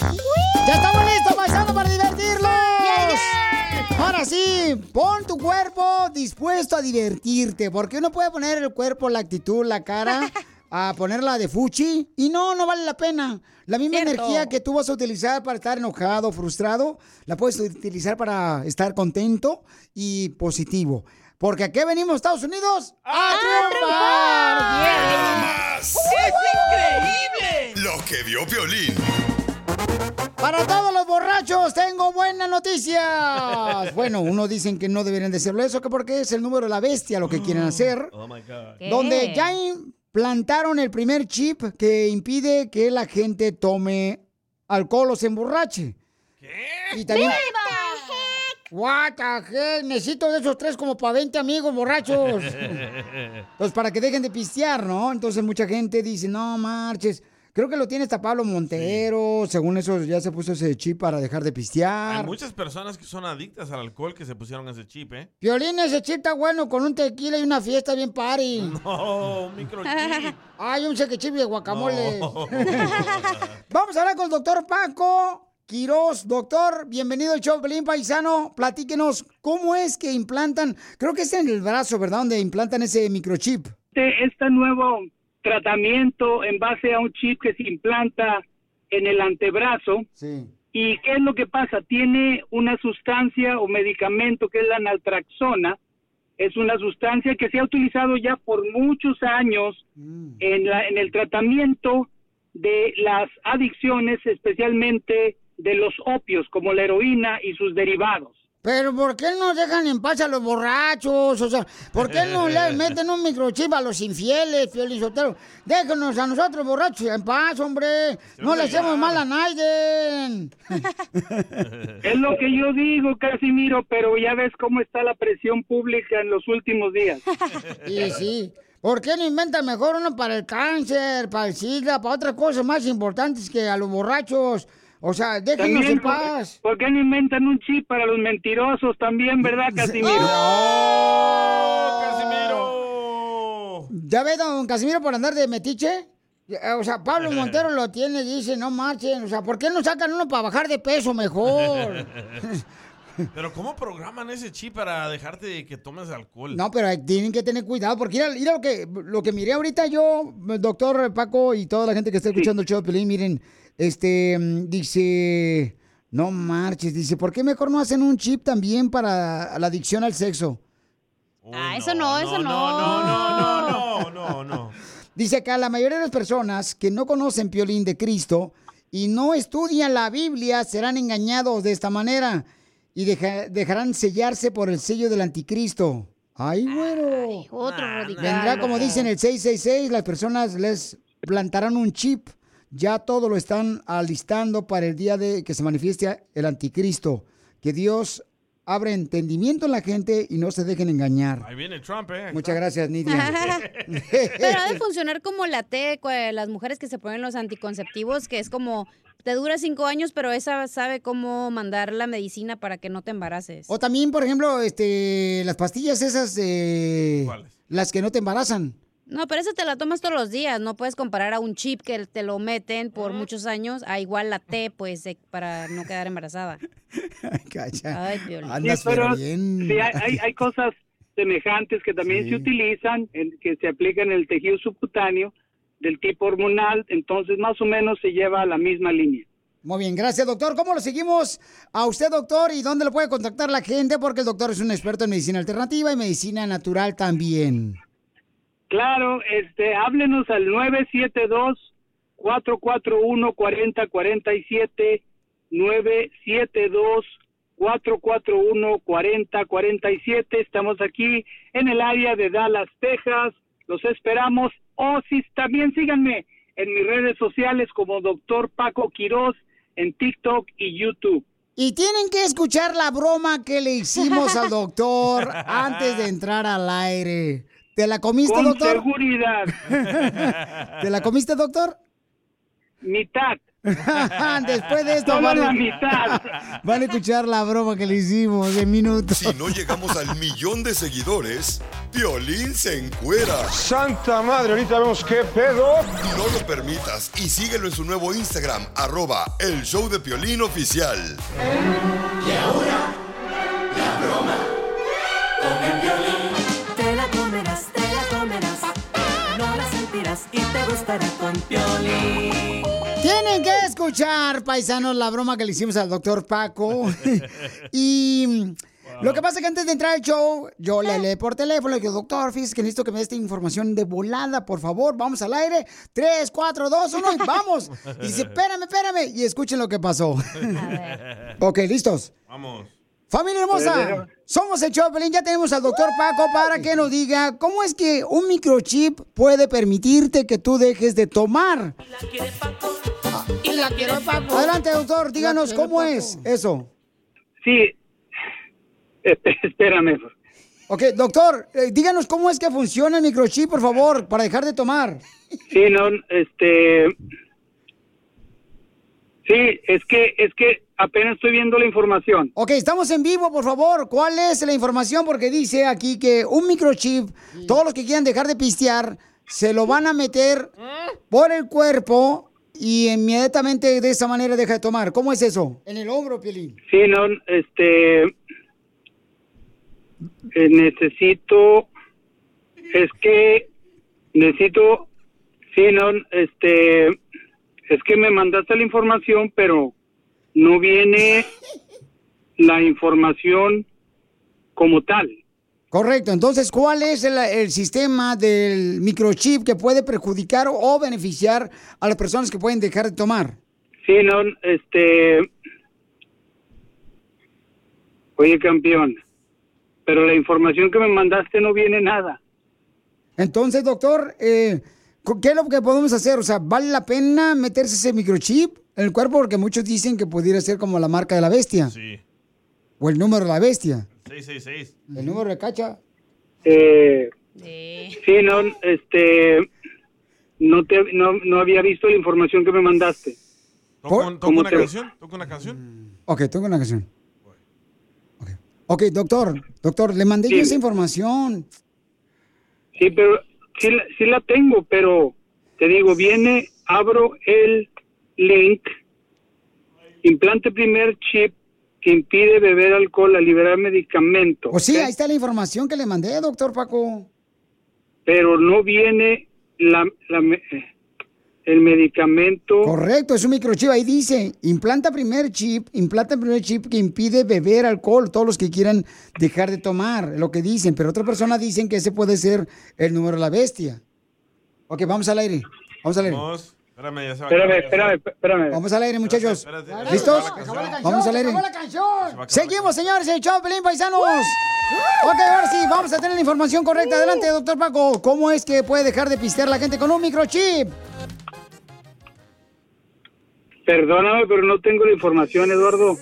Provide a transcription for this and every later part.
¡Ya estamos listos, paisano, para divertirlos! Ahora sí, pon tu cuerpo dispuesto a divertirte, porque uno puede poner el cuerpo, la actitud, la cara, a ponerla de fuchi, y no, no vale la pena. La misma Cierto. energía que tú vas a utilizar para estar enojado, frustrado, la puedes utilizar para estar contento y positivo. Porque aquí venimos, Estados Unidos, a, triunfar. ¡Es increíble! Lo que vio Piolín. Para todos los borrachos, tengo buenas noticias. Bueno, unos dicen que no deberían de hacerlo eso, que porque es el número de la bestia lo que quieren hacer. Oh my God. Donde ya implantaron el primer chip que impide que la gente tome alcohol o se emborrache. ¿Qué? Y también... What the heck? Necesito de esos tres como para 20 amigos borrachos. Pues para que dejen de pistear, ¿no? Entonces mucha gente dice, no marches. Creo que lo tiene hasta Pablo Montero. Según eso ya se puso ese chip para dejar de Hay pistear. muchas personas que son adictas al alcohol que se pusieron ese chip, ¿eh? Violín, ese chip está bueno con un tequila y una fiesta bien party. No, un microchip. Ay, un seque chip de guacamole. No. Vamos a hablar con el doctor Paco Quiroz. Doctor, bienvenido al show Pelín Paisano. Platíquenos, ¿cómo es que implantan? Creo que es en el brazo, ¿verdad? Donde implantan ese microchip. este, este nuevo tratamiento en base a un chip que se implanta en el antebrazo. ¿Y qué es lo que pasa? Tiene una sustancia o medicamento que es la naltraxona. Es una sustancia que se ha utilizado ya por muchos años en, la, en el tratamiento de las adicciones, especialmente de los opios, como la heroína y sus derivados. Pero ¿por qué no dejan en paz a los borrachos? O sea, ¿por qué no le meten un microchip a los infieles, Sotelo? Déjenos a nosotros borrachos en paz, hombre. No le hacemos mal a nadie. Es lo que yo digo, Casimiro, pero ya ves cómo está la presión pública en los últimos días. Y sí. ¿Por qué no inventan mejor uno para el cáncer, para el SIDA, para otras cosas más importantes que a los borrachos? O sea, déjenos También, en ¿por- paz. ¿Por qué no inventan un chip para los mentirosos también, verdad, Casimiro? ¿Ya ve, don Casimiro, por andar de metiche? Eh, O sea, Pablo Montero lo tiene, dice, no marchen. O sea, ¿por qué no sacan uno para bajar de peso mejor? Pero ¿cómo programan ese chip para dejarte de que tomes alcohol? No, pero tienen que tener cuidado, porque mira, mira lo que lo que miré ahorita yo, doctor Paco y toda la gente que está escuchando el show de Pelín, miren, este, mm, dice, no marches, dice, ¿por qué mejor no hacen un chip también para la adicción al sexo? Ah, eso no, eso no. No, no, no, no, no. Dice acá, la mayoría de las personas que no conocen Piolín de Cristo y no estudian la Biblia serán engañados de esta manera y deja- dejarán sellarse por el sello del anticristo. Ay, güero. Otro radical. Vendrá, como dicen el 666, las personas les plantarán un chip. Ya todo lo están alistando para el día de que se manifieste el anticristo. Que Dios abra entendimiento en la gente y no se dejen engañar. Ahí viene Trump, ¿eh? Muchas gracias, Nidia. Pero ha de funcionar como la T, las mujeres que se ponen los anticonceptivos, que es como, te dura cinco años, pero esa sabe cómo mandar la medicina para que no te embaraces. O también, por ejemplo, este, las pastillas esas, eh, las que no te embarazan. No, pero esa te la tomas todos los días. No puedes comparar a un chip que te lo meten por muchos años a igual la T, pues, de- para no quedar embarazada. Ay, Piolín. Sí, pero sí, hay, hay, hay cosas semejantes que también se utilizan, en- que se aplican en el tejido subcutáneo, del tipo hormonal, entonces más o menos se lleva a la misma línea. Muy bien, gracias doctor. ¿Cómo lo seguimos a usted doctor y dónde lo puede contactar la gente? Porque el doctor es un experto en medicina alternativa y medicina natural también. Claro, este, háblenos al 972 441 4047 972 441 4047. Estamos aquí en el área de Dallas, Texas. Los esperamos. O si también síganme en mis redes sociales como Doctor Paco Quiroz en TikTok y YouTube. Y tienen que escuchar la broma que le hicimos al doctor antes de entrar al aire. ¿Te la comiste, doctor? Con seguridad. ¿Te la comiste, doctor? Mitad. Después de esto van, a, mitad. van a escuchar la broma que le hicimos en minutos. Si no llegamos al millón de seguidores, Violín se encuera. Santa madre, ahorita vemos qué pedo. No lo permitas y síguelo en su nuevo Instagram, arroba el show de Violín oficial. Y ahora, sentirás y te gustará con violín. Tienen que escuchar, paisanos, la broma que le hicimos al doctor Paco. y lo que pasa es que antes de entrar al show, yo le leí por teléfono, le digo, doctor, fíjese que necesito que me dé esta información de volada, por favor, vamos al aire. 3, 4, 2, 1 y vamos. Y dice, espérame, espérame. Y escuchen lo que pasó. ok, ¿listos? Vamos. Familia hermosa, somos el Chopelín, ya tenemos al doctor Paco para que nos diga cómo es que un microchip puede permitirte que tú dejes de tomar. Y la quiero Paco. Adelante, doctor, díganos cómo es eso. Sí, espérame. Ok, doctor, eh, díganos cómo es que funciona el microchip, por favor, para dejar de tomar. Sí, no, este... Sí, es que, es que apenas estoy viendo la información. Ok, estamos en vivo, por favor. ¿Cuál es la información? Porque dice aquí que un microchip, todos los que quieran dejar de pistear, se lo van a meter por el cuerpo y inmediatamente de esa manera deja de tomar. ¿Cómo es eso? En el hombro, Pielín. Sí, no, este... eh, necesito... Es que necesito... Sí, no, este... Es que me mandaste la información, pero no viene la información como tal. Correcto. Entonces, ¿cuál es el, el sistema del microchip que puede perjudicar o beneficiar a las personas que pueden dejar de tomar? Sí, no, este... Oye, campeón, pero la información que me mandaste no viene nada. Entonces, doctor, eh, ¿qué es lo que podemos hacer? O sea, ¿vale la pena meterse ese microchip en el cuerpo? Porque muchos dicen que pudiera ser como la marca de la bestia. Sí. O el número de la bestia. 666. El número de cacha. Eh, sí, no, este... No, te, no, no había visto la información que me mandaste. ¿Toco, toco ¿Cómo una te- canción? ¿Toco una canción? Ok, tengo una canción. Ok, Ok, doctor, doctor, le mandé yo Dime. esa información. Sí, pero sí, la- sí la tengo, pero te digo, viene, abro el link, implante primer chip que impide beber alcohol a liberar medicamento. O sí, ahí está la información que le mandé, doctor Paco. Pero no viene la, la me- el medicamento. Correcto, es un microchip. Ahí dice, implanta primer chip, implanta primer chip que impide beber alcohol, todos los que quieran dejar de tomar, lo que dicen. Pero otra persona dicen que ese puede ser el número de la bestia. Ok, vamos al aire. Vamos al aire. Vamos. Espérame, ya se va Espérame, espérame, espérame. Vamos al aire, muchachos. Espérate, espérate, ¿Listos? se acabó la canción. Vamos al aire. Se Seguimos, señores, el show, Pelín Paisanos. Ok, ahora sí, vamos a tener la información correcta. Adelante, doctor Paco. ¿Cómo es que puede dejar de pistear la gente con un microchip? Perdóname, pero no tengo la información, Eduardo.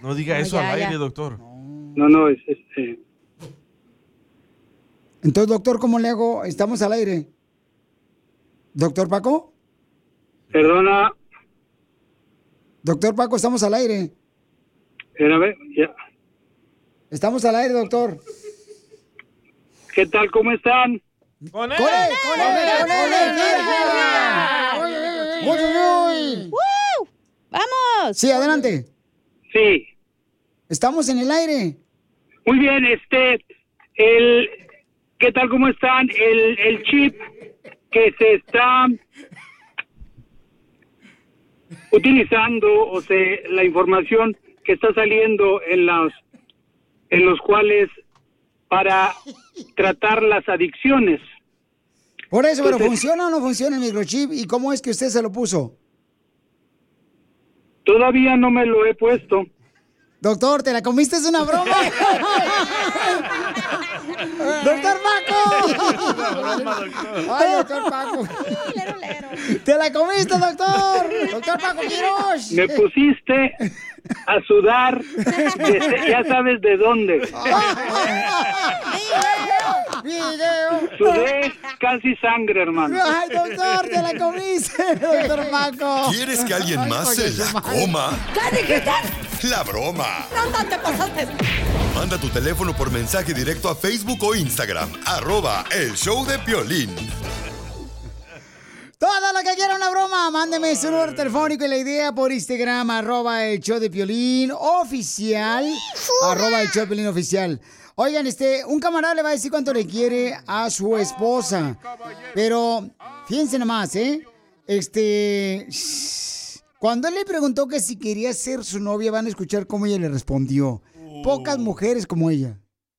No diga No, eso ya, al ya. aire, doctor. No, no, es, es, eh, Entonces, doctor, ¿cómo le hago? Estamos al aire. ¿Doctor Paco? perdona, Doctor Paco, estamos al aire. espérame, ya. Estamos al aire, doctor. ¿Qué tal? ¿Cómo están? ¡Con él! ¡Con él! ¡Con él! ¡Con él! ¡Uy, uy, uy! ¡Vamos! Sí, adelante. ¿Qué tal? ¿Cómo están? El, el chip que se está utilizando, o sea, la información que está saliendo en los, en los cuales para tratar las adicciones. Por eso, pero ¿funciona o no funciona el microchip? ¿Y cómo es que usted se lo puso? Todavía no me lo he puesto. Doctor, ¿te la comiste? ¿Es una broma? ¡Doctor Paco! ¡Ay, doctor Paco! ¡Te la comiste, doctor! ¡Doctor Paco Quiroz! Me pusiste a sudar, desde- ya sabes de dónde. ¡Video! Sudé casi sangre, hermano. ¡Ay, doctor, te la comiste, doctor Paco! ¿Quieres que alguien más se la coma? ¿Qué dijiste? La broma. No, te pasaste. Manda tu teléfono por mensaje directo a Facebook o Instagram. Arroba el show de Piolín. Todo lo que quiera una broma, mándeme su número telefónico y la idea por Instagram, arroba el show de Piolín oficial, arroba el show de Piolín oficial. Oigan, este, un camarada le va a decir cuánto le quiere a su esposa, pero fíjense nomás, ¿eh? Este, cuando él le preguntó que si quería ser su novia, van a escuchar cómo ella le respondió. Pocas mujeres como ella.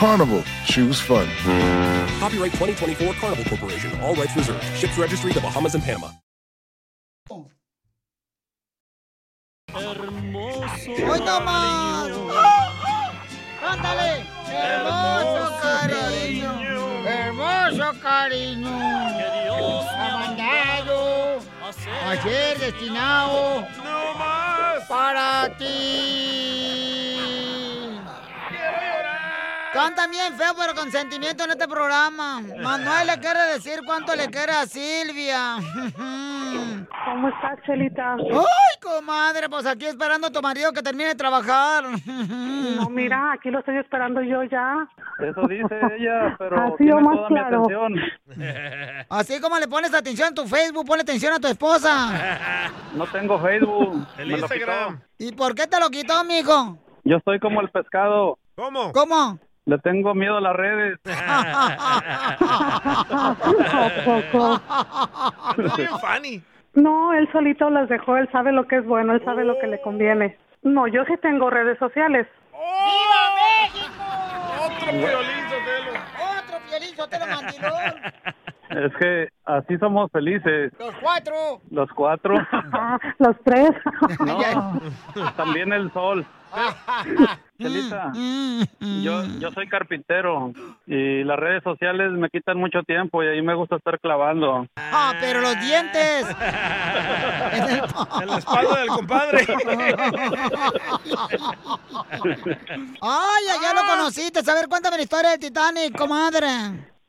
Carnival, choose fun. Copyright 2024 Carnival Corporation. All rights reserved. Ships registry the Bahamas and Panama. ¡Hoy nomás! ¡Cántale! ¡Hermoso cariño! ¡Hermoso cariño! Ha mandado a ser destinado para ti. Canta bien feo, pero con sentimiento en este programa. Manuel le quiere decir cuánto le quiere a Silvia. ¿Cómo estás, Chelita? ¡Ay, comadre! Pues aquí esperando a tu marido que termine de trabajar. No, mira, aquí lo estoy esperando yo ya. Eso dice ella, pero Ha sido tiene más toda claro. mi atención. Así como le pones atención a tu Facebook, ponle atención a tu esposa. No tengo Facebook. El me Instagram. ¿Y por qué te lo quitó, mijo? Yo estoy como el pescado. ¿Cómo? ¿Cómo? Le tengo miedo a las redes. Funny. No, él solito las dejó, él sabe lo que es bueno, él sabe lo que le conviene. No, yo sí tengo redes sociales. ¡Viva México! Otro violín, Sotelo. ¡Otro Piolín Sotelo mandilón! Es que así somos felices. ¡Los cuatro! Los cuatro. Los tres. No, también el sol. Chelita, yo, yo soy carpintero y las redes sociales me quitan mucho tiempo y ahí me gusta estar clavando. ¡Ah, pero los dientes! En la espalda del compadre. ¡Ay, allá lo conociste! A ver, cuéntame la historia del Titanic, comadre.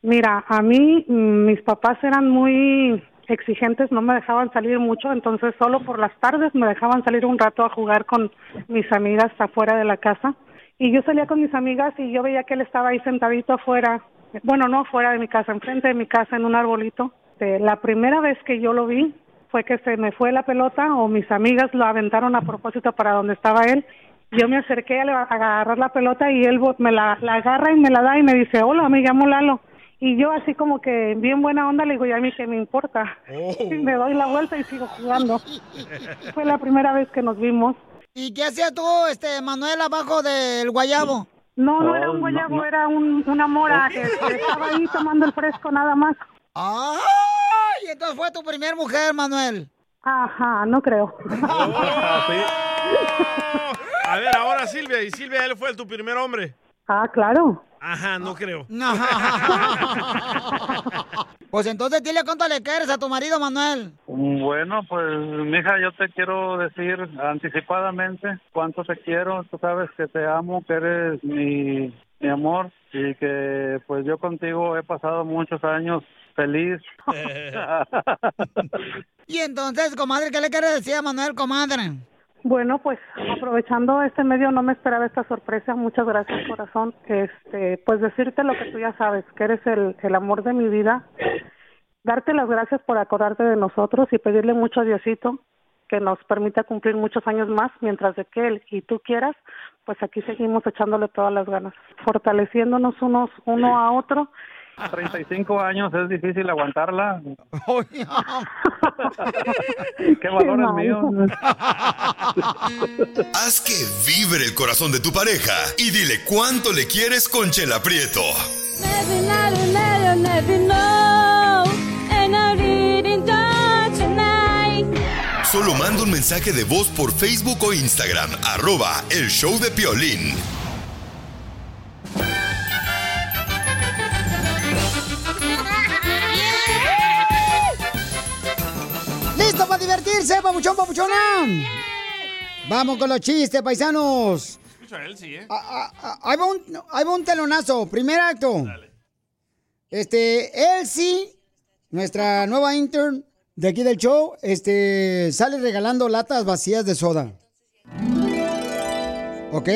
Mira, a mí mm, mis papás eran muy exigentes, no me dejaban salir mucho, entonces solo por las tardes me dejaban salir un rato a jugar con mis amigas afuera de la casa. Y yo salía con mis amigas y yo veía que él estaba ahí sentadito afuera, bueno, no afuera de mi casa, enfrente de mi casa en un arbolito. Eh, la primera vez que yo lo vi fue que se me fue la pelota o mis amigas lo aventaron a propósito para donde estaba él. Yo me acerqué a agarrar la pelota y él me la, la agarra y me la da y me dice, hola, me llamo Lalo. Y yo así como que bien buena onda le digo, ¿y a mí qué me importa? Y me doy la vuelta y sigo jugando. Fue la primera vez que nos vimos. ¿Y qué hacías tú, este, Manuel, abajo del guayabo? No, no era un guayabo, no. era un, una mora que, que estaba ahí tomando el fresco nada más. ¡Ay! ¡Ay! Entonces fue tu primer mujer, Manuel. Ajá, no creo. A ver, ahora Silvia. ¿Y Silvia, él fue tu primer hombre? Ah, claro. Ajá, no creo. No. Pues entonces dile cuánto le quieres a tu marido, Manuel. Bueno, pues, mija, yo te quiero decir anticipadamente cuánto te quiero. Tú sabes que te amo, que eres mi, mi amor y que pues yo contigo he pasado muchos años feliz. Y entonces, comadre, ¿qué le quieres decir a Manuel, comadre? Bueno, pues aprovechando este medio no me esperaba esta sorpresa. Muchas gracias, corazón. Este, pues decirte lo que tú ya sabes, que eres el, el amor de mi vida. Darte las gracias por acordarte de nosotros y pedirle mucho a Diosito que nos permita cumplir muchos años más, mientras de que él y tú quieras, pues aquí seguimos echándole todas las ganas, fortaleciéndonos unos uno a otro 35 años es difícil aguantarla. Qué valor el mío. Haz que vibre el corazón de tu pareja y dile cuánto le quieres con Chela Prieto. Solo manda un mensaje de voz por Facebook o Instagram, arroba el show de Piolín. Divertirse, papuchón, papuchona! Vamos con los chistes, paisanos. Escucha a él, sí, ¿eh? Ah, ah, ahí, va un, ahí va un telonazo. Primer acto. Este, Elsie, nuestra nueva intern de aquí del show, este, sale regalando latas vacías de soda. Ok.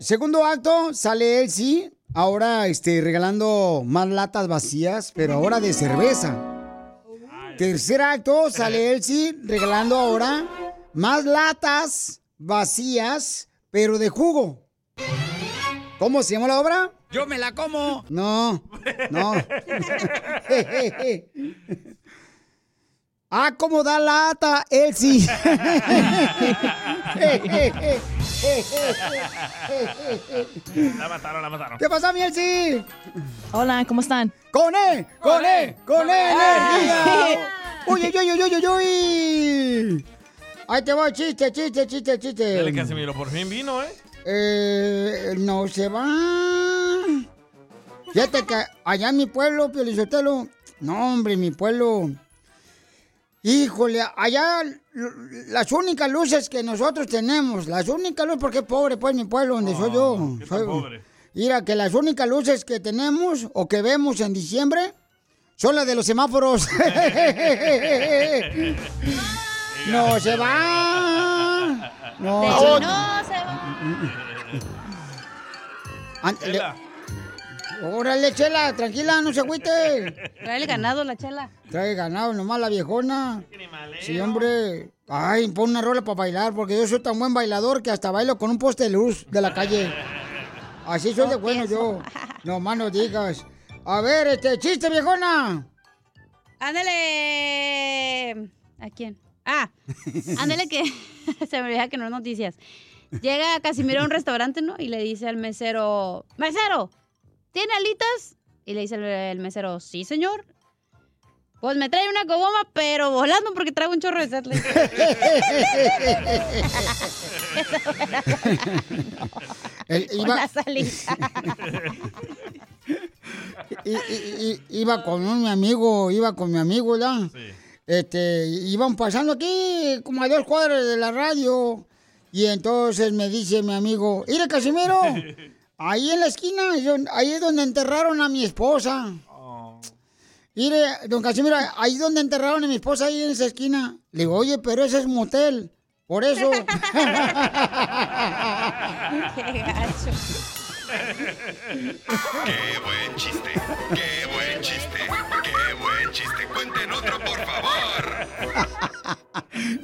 Segundo acto, sale Elsie, ahora este, regalando más latas vacías, pero ahora de cerveza. Tercer acto, sale Elsie regalando ahora más latas vacías, pero de jugo. ¿Cómo se llama la obra? Yo me la como. No, no. ah, cómo da lata, Elsie. La mataron, la mataron. ¿Qué pasa, mi Elsie? Hola, ¿cómo están? ¡Con E! ¡Con E! ¡Con E energía! ¡Uy, uy, uy, uy, uy, uy! Ahí te va, chiste, chiste, chiste, chiste. Dale, Casimiro, por fin vino, ¿eh? Eh, no se va. Fíjate que allá en mi pueblo, Piolizotelo, no, hombre, mi pueblo. Híjole, allá las únicas luces que nosotros tenemos, las únicas luces, porque es pobre, pues, mi pueblo, donde soy yo. ¿qué tan Soy- pobre? Mira, que las únicas luces que tenemos o que vemos en diciembre son las de los semáforos. no se va. No, De se- hecho, no se va. Órale, chela, tranquila, no se agüite. Trae el ganado, la chela. Trae ganado nomás la viejona. Sí, hombre. Ay, pon una rola para bailar, porque yo soy tan buen bailador que hasta bailo con un poste de luz de la calle. Así soy de bueno yo. No más no digas. A ver, este, chiste, viejona. Ándale. ¿A quién? Ah, ándale que se me olvida que no es noticias. Llega Casimiro a un restaurante, ¿no? Y le dice al mesero, mesero, ¿tiene alitas? Y le dice el, el mesero, sí, señor. Pues me trae una coboma, pero volando porque traigo un chorro de dice. El- Con iba, salita. i- i- i- iba con un mi amigo, iba con mi amigo, ¿ya? Este, iban pasando aquí como a dos cuadras de la radio. Y entonces me dice mi amigo, mire Casimiro, ahí en la esquina, ahí es donde enterraron a mi esposa. Mire, don Casimiro, ahí es donde enterraron a mi esposa, ahí en esa esquina. Le digo, oye, pero ese es motel. Por eso. Qué gacho. ¡Qué buen chiste! ¡Qué buen chiste! ¡Qué buen chiste! ¡Cuenten otro, por favor!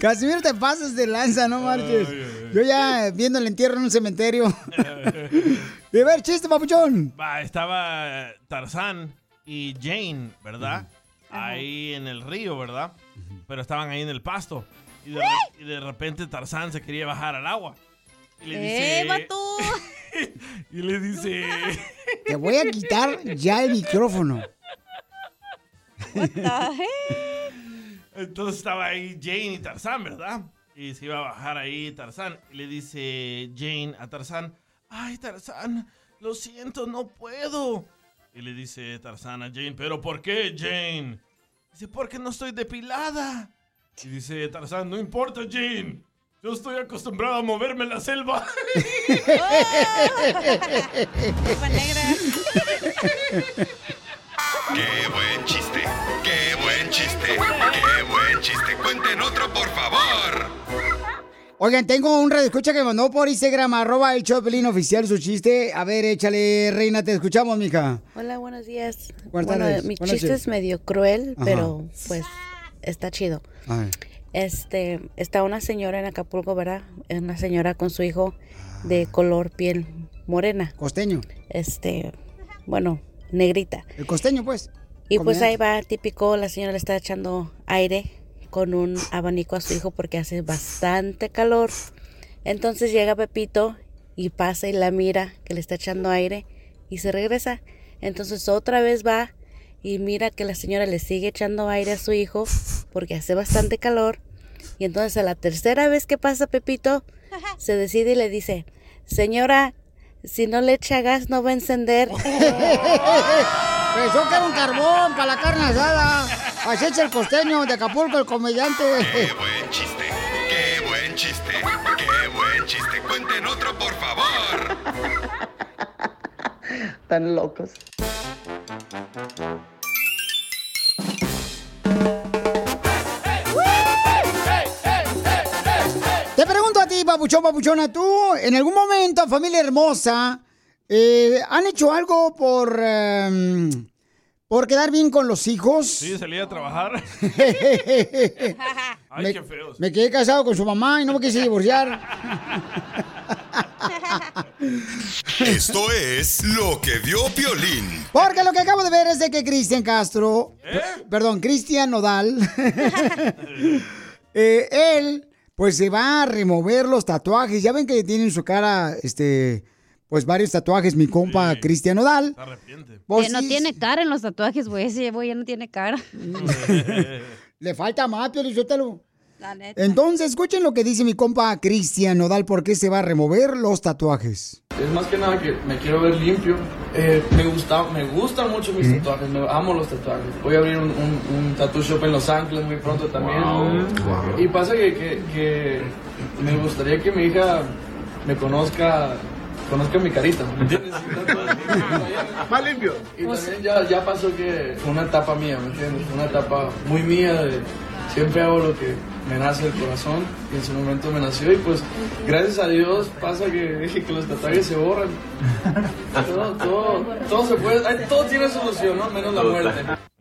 Casimiro, te pasas de lanza, no marches. Yo ya viendo el entierro en un cementerio. Y a ver, chiste, papuchón. Va, estaba Tarzán y Jane, ¿verdad? Ahí en el río, ¿verdad? Pero estaban ahí en el pasto. Y de, re- y de repente Tarzán se quería bajar al agua. Y le dice... ¡Eh, vato! y le dice... Te voy a quitar ya el micrófono. Entonces estaba ahí Jane y Tarzán, ¿verdad? Y se iba a bajar ahí Tarzán. Y le dice Jane a Tarzán, ay Tarzán, lo siento, no puedo. Y le dice Tarzán a Jane, ¿pero por qué, Jane? Dice, porque no estoy depilada. Y dice Tarzán, no importa, Jane. Yo estoy acostumbrado a moverme en la selva. ¡Qué buen chiste! ¡Qué buen chiste! ¡Qué buen chiste! ¡Cuenten otro, por favor! Oigan, tengo un radio escucha que me mandó por Instagram, arroba el Choplin oficial su chiste. A ver, échale, reina, te escuchamos, mija. Hola, buenos días. Buenas bueno, tardes. mi Buenas chiste es medio cruel, Ajá. pero pues está chido. Ay. Este, está una señora en Acapulco, ¿verdad? Una señora con su hijo de color piel morena. Costeño. Este, bueno, negrita. El costeño, pues. Y pues ahí va, típico, la señora le está echando aire con un abanico a su hijo porque hace bastante calor. Entonces llega Pepito y pasa y la mira que le está echando aire y se regresa. Entonces otra vez va y mira que la señora le sigue echando aire a su hijo porque hace bastante calor. Y entonces a la tercera vez que pasa Pepito, se decide y le dice, señora, si no le echa gas no va a encender. Pensó que era un carbón para la carne asada. Así echa el costeño de Acapulco, el comediante. ¡Qué buen chiste! ¡Qué buen chiste! ¡Qué buen chiste! ¡Cuenten otro, por favor! Están locos. Te pregunto a ti, papuchón, papuchona, tú, en algún momento, familia hermosa, eh, ¿han hecho algo por, em, por quedar bien con los hijos? Sí, salí a trabajar. Ay, me, qué feos. me quedé casado con su mamá y no me quise divorciar. Esto es lo que vio Piolín. Porque lo que acabo de ver es de que Cristian Castro, per- perdón, Cristian Nodal, eh, él, pues se va a remover los tatuajes. Ya ven que tiene en su cara, este, pues varios tatuajes, mi compa Cristian Nodal. Pues que no sí, tiene cara en los tatuajes, güey. Ese güey ya no tiene cara. Le falta más, Piolichotelo. La neta. Entonces, escuchen lo que dice mi compa Cristian Nodal, por qué se va a remover los tatuajes. Es más que nada que me quiero ver limpio. Eh, me gusta, me gustan mucho mis tatuajes, me amo los tatuajes. Voy a abrir un, un, un tattoo shop en Los Ángeles muy pronto también. Y pasa que, que, que me gustaría que mi hija me conozca, conozca mi carita, ¿me entiendes? Más limpio. Y también ya, ya pasó que fue una etapa mía, ¿me entiendes? Una etapa muy mía de siempre hago lo que me nace del corazón y en su momento me nació y pues gracias a Dios pasa que, que los tatuajes se borran. Todo, todo, todo se puede, todo tiene solución, ¿no? Menos la muerte.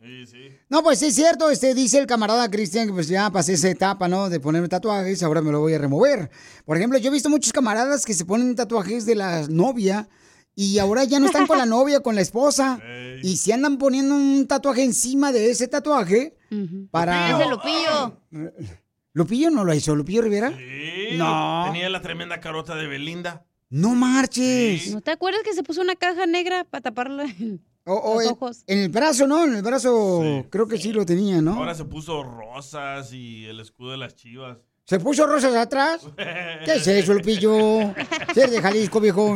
No, pues sí es cierto, este dice el camarada Cristian que pues ya pasé esa etapa, ¿no? De ponerme tatuajes, ahora me lo voy a remover. Por ejemplo, yo he visto muchos camaradas que se ponen tatuajes de la novia y ahora ya no están con la novia, con la esposa. Y se andan poniendo un tatuaje encima de ese tatuaje para... Es de Lupillo. ¿Lupillo no lo hizo? ¿Lupillo Rivera? Sí, No. Tenía la tremenda carota de Belinda. No marches. ¿No te acuerdas que se puso una caja negra para taparle O, o los en, ojos? en el brazo, ¿no? En el brazo creo que sí lo tenía, ¿no? Ahora se puso rosas y el escudo de las chivas. ¿Se puso rosas atrás? ¿Qué es eso, Lupillo? Ser de Jalisco, viejo.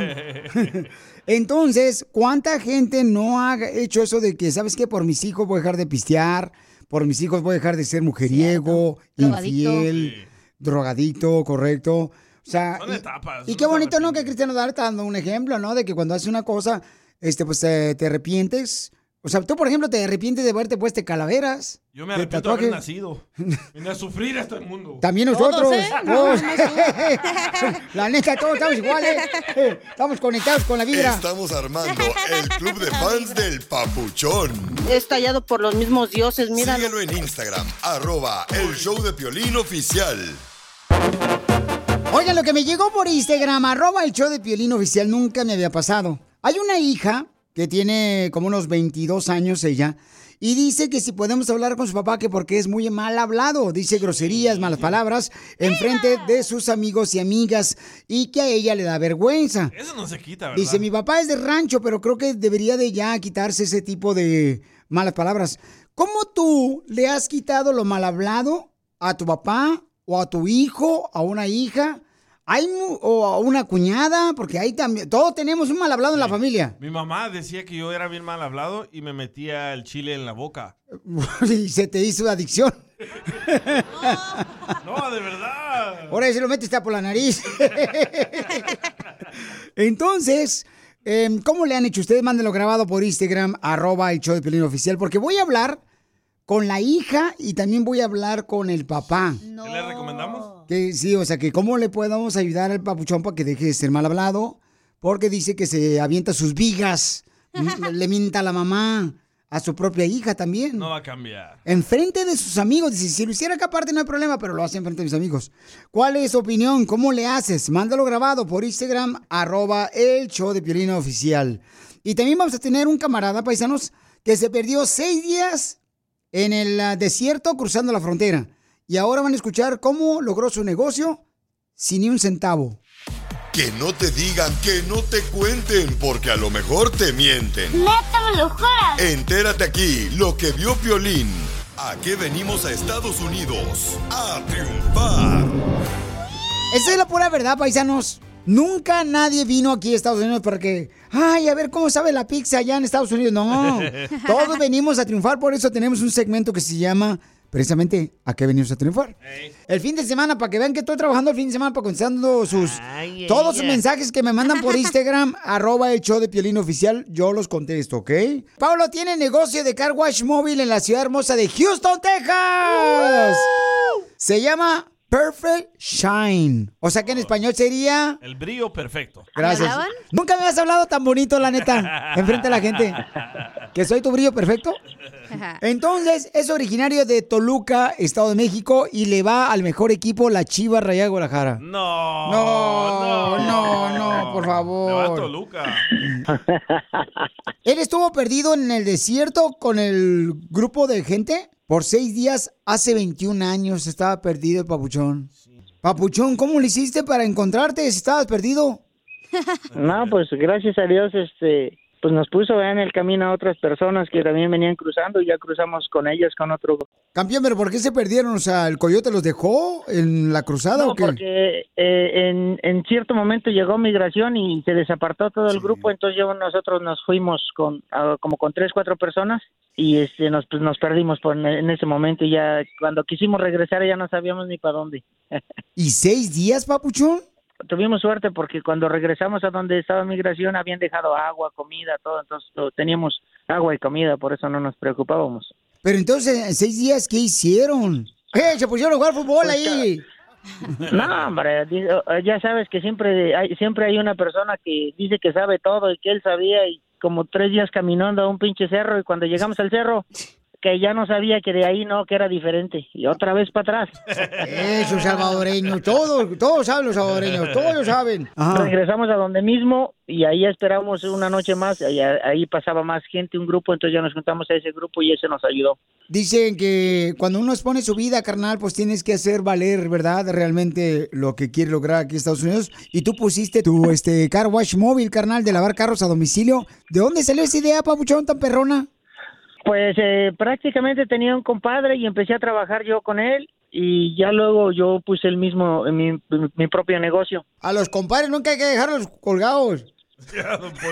Entonces, ¿cuánta gente no ha hecho eso de que, ¿sabes qué? Por mis hijos voy a dejar de pistear, por mis hijos voy a dejar de ser mujeriego, Drogadicto. infiel, drogadito, correcto. O sea, Son y, etapas. y qué bonito, ¿no? Que Cristiano Dal está dando un ejemplo, ¿no? De que cuando haces una cosa, este, pues te, te arrepientes. O sea, tú, por ejemplo, te arrepientes de haberte puesto calaveras. Yo me arrepiento de haber nacido. Vine a sufrir a este mundo. También Todos, nosotros. ¿eh? todos. No, no, la neta, todos estamos iguales. Estamos conectados con la vibra. Estamos armando el club de fans del Papuchón. Es tallado por los mismos dioses, mira. Síguelo en Instagram, arroba el show de Piolín oficial. Oigan, lo que me llegó por Instagram, arroba el show de Piolín oficial, nunca me había pasado. Hay una hija que tiene como unos 22 años ella, y dice que si podemos hablar con su papá, que porque es muy mal hablado, dice groserías, malas palabras, en frente de sus amigos y amigas, y que a ella le da vergüenza. Eso no se quita, ¿verdad? Dice, mi papá es de rancho, pero creo que debería de ya quitarse ese tipo de malas palabras. ¿Cómo tú le has quitado lo mal hablado a tu papá o a tu hijo, a una hija? Hay mu- o a una cuñada, porque ahí también, todos tenemos un mal hablado en la familia. Mi mamá decía que yo era bien mal hablado y me metía el chile en la boca. y se te hizo adicción. No, de verdad. Ahora se lo metes está por la nariz. Entonces, em, ¿cómo le han hecho ustedes? Mándenlo grabado por Instagram, arroba el show de Pelín Oficial, porque voy a hablar con la hija y también voy a hablar con el papá. ¿Qué le recomendamos? Que sí, o sea, que cómo le podemos ayudar al papuchón para que deje de ser mal hablado, porque dice que se avienta sus vigas, m- le minta a la mamá, a su propia hija también. No va a cambiar. Enfrente de sus amigos. Dice, si lo hiciera acá aparte no hay problema, pero lo hace enfrente de mis amigos. ¿Cuál es tu opinión? ¿Cómo le haces? Mándalo grabado por Instagram, arroba el show de Piolina Oficial. Y también vamos a tener un camarada, paisanos, que se perdió seis días en el ah, desierto cruzando la frontera. Y ahora van a escuchar cómo logró su negocio sin ni un centavo. Que no te digan, que no te cuenten, porque a lo mejor te mienten. ¡Neta me lo juras! Entérate aquí lo que vio Piolín. ¿A qué venimos a Estados Unidos? A triunfar. Esa es la pura verdad, paisanos. Nunca nadie vino aquí a Estados Unidos para que, ay, a ver cómo sabe la pizza allá en Estados Unidos. No, todos venimos a triunfar, por eso tenemos un segmento que se llama precisamente ¿A qué venimos a triunfar? El fin de semana, para que vean que estoy trabajando el fin de semana para contestando sus todos sus mensajes que me mandan por Instagram, arroba el show de Piolín Oficial, yo los contesto, ¿ok? Pablo tiene negocio de car wash móvil en la ciudad hermosa de Houston, Texas. Se llama Perfect Shine. O sea que en español sería... El brillo perfecto. Gracias. Nunca me has hablado tan bonito, la neta, enfrente a la gente. Que soy tu brillo perfecto. Entonces, es originario de Toluca, Estado de México, y le va al mejor equipo, la Chiva Rayada Guadalajara. No. No, no, no, por Le va a favor. Toluca. Él estuvo perdido en el desierto con el grupo de gente por seis días. Hace 21 años estaba perdido el papuchón. Papuchón, ¿cómo le hiciste para encontrarte si estabas perdido? No, pues gracias a Dios, este, pues nos puso en el camino a otras personas que también venían cruzando y ya cruzamos con ellas con otro. Campeón, pero ¿por qué se perdieron? O sea, ¿el coyote los dejó en la cruzada No, o qué? porque eh, en, en cierto momento llegó migración y se desapartó todo el grupo, entonces yo, nosotros nos fuimos con como con tres, cuatro personas y este nos pues, nos perdimos por, en ese momento y ya cuando quisimos regresar ya no sabíamos ni para dónde. ¿Y seis días, papuchón? Tuvimos suerte porque cuando regresamos a donde estaba migración habían dejado agua, comida, todo, entonces teníamos agua y comida, por eso no nos preocupábamos. Pero entonces, en seis días, ¿qué hicieron? ¿Qué? ¿Se pusieron a jugar fútbol Pues, ahí? No, hombre, eh, ya sabes que siempre hay, siempre hay una persona que dice que sabe todo y que él sabía y como tres días caminando a un pinche cerro y cuando llegamos al cerro que ya no sabía que de ahí no, que era diferente y otra vez para atrás. Eso, salvadoreños, todos, todos saben los salvadoreños, todos lo saben. Ajá. Regresamos a donde mismo y ahí esperamos una noche más, y a- ahí pasaba más gente, un grupo, entonces ya nos juntamos a ese grupo y ese nos ayudó. Dicen que cuando uno expone su vida, carnal, pues tienes que hacer valer, ¿verdad? Realmente lo que quiere lograr aquí en Estados Unidos. Y tú pusiste tu este car wash móvil, carnal, de lavar carros a domicilio. ¿De dónde salió esa idea, papuchón, tan perrona? Pues eh, prácticamente tenía un compadre y empecé a trabajar yo con él y ya luego yo puse el mismo, mi, mi propio negocio. A los compadres nunca hay que dejarlos colgados.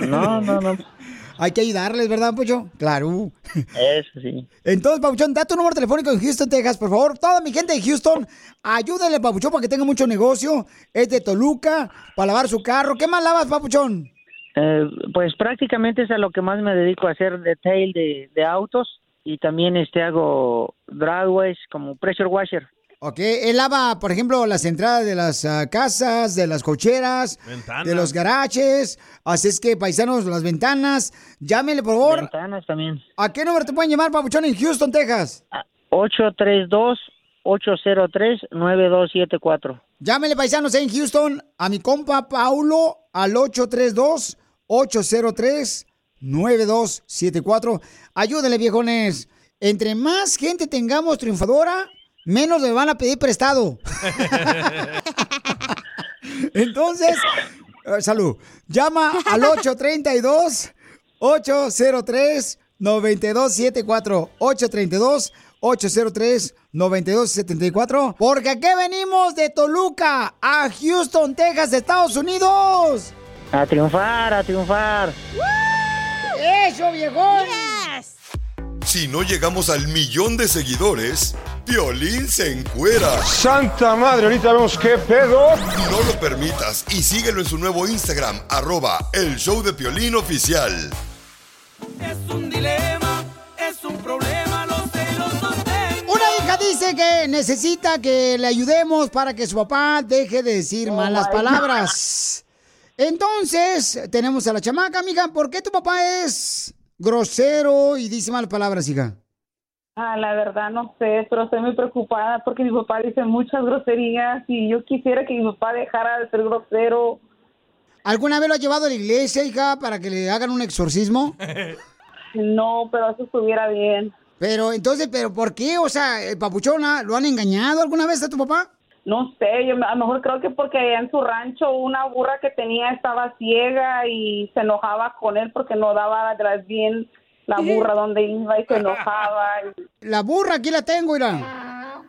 No, no, no. Hay que ayudarles, ¿verdad, Pucho? Claro. Eso sí. Entonces, Papuchón, da tu número telefónico en Houston, Texas, por favor. Toda mi gente de Houston, ayúdenle, Papuchón, para que tenga mucho negocio. Es de Toluca, para lavar su carro. ¿Qué más lavas, Papuchón? Eh, pues prácticamente es a lo que más me dedico a hacer detail de, de autos y también este hago driveways como pressure washer. Ok, él lava, por ejemplo, las entradas de las ah, casas, de las cocheras, Ventanas. de los garajes. Así es que, paisanos, las ventanas. Llámenle, por favor. Ventanas también. ¿A qué número te pueden llamar, Papuchón, en Houston, Texas? 832-803-9274. Llámenle, paisanos, en Houston, a mi compa Paulo al 832-803-9274. Ayúdenle, viejones. Entre más gente tengamos triunfadora, menos me van a pedir prestado. Entonces, eh, salud. Llama al 832-803-9274. 9274 832 803 9274 porque aquí venimos de Toluca a Houston, Texas, Estados Unidos. A triunfar, a triunfar. ¡Eso, viejón! Si no llegamos al millón de seguidores, Piolín se encuera. Santa madre, ahorita vemos qué pedo. No lo permitas y síguelo en su nuevo Instagram, arroba el show de Piolín oficial. un dilema, es un problema, los. Una hija dice que necesita que le ayudemos para que su papá deje de decir malas my God. palabras. Entonces, tenemos a la chamaca, amiga. ¿Por qué tu papá es grosero y dice malas palabras, hija? Ah, la verdad no sé, pero estoy muy preocupada porque mi papá dice muchas groserías y yo quisiera que mi papá dejara de ser grosero. ¿Alguna vez lo ha llevado a la iglesia, hija, para que le hagan un exorcismo? No, pero eso estuviera bien. Pero entonces, ¿pero por qué? O sea, el papuchona, ¿lo han engañado alguna vez a tu papá? No sé, yo a lo mejor creo que porque allá en su rancho una burra que tenía estaba ciega y se enojaba con él porque no daba atrás bien la burra donde iba y se enojaba. y- La burra aquí la tengo, mira.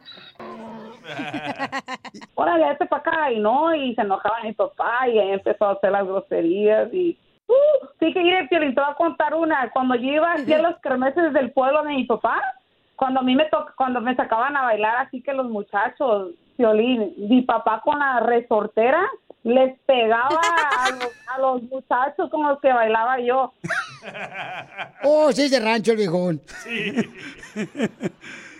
Órale, este para acá y no, y se enojaba mi papá y ahí empezó a hacer las groserías y... Uh, sí que iré, Piolín, te voy a contar una. Cuando yo iba aquí a los kermeses del pueblo de mi papá, cuando a mí me toca, cuando me sacaban a bailar así que los muchachos, Piolín, mi papá con la resortera les pegaba a los, a los muchachos con los que bailaba yo. Oh, sí, es de rancho el viejón.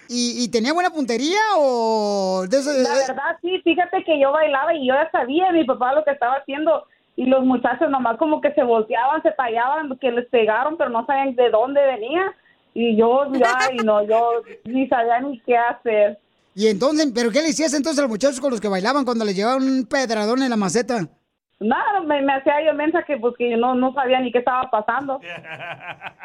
¿Y, y tenía buena puntería o de eso? La verdad, sí, fíjate que yo bailaba y yo ya sabía mi papá lo que estaba haciendo y los muchachos nomás como que se volteaban, se tallaban, que les pegaron, pero no sabían de dónde venía y yo ya, y no, yo ni sabía ni qué hacer. Y entonces, ¿pero qué le hacías entonces a los muchachos con los que bailaban cuando les llevaban un pedradón en la maceta? Nada, me, me hacía yo mensa que pues que yo no, no sabía ni qué estaba pasando.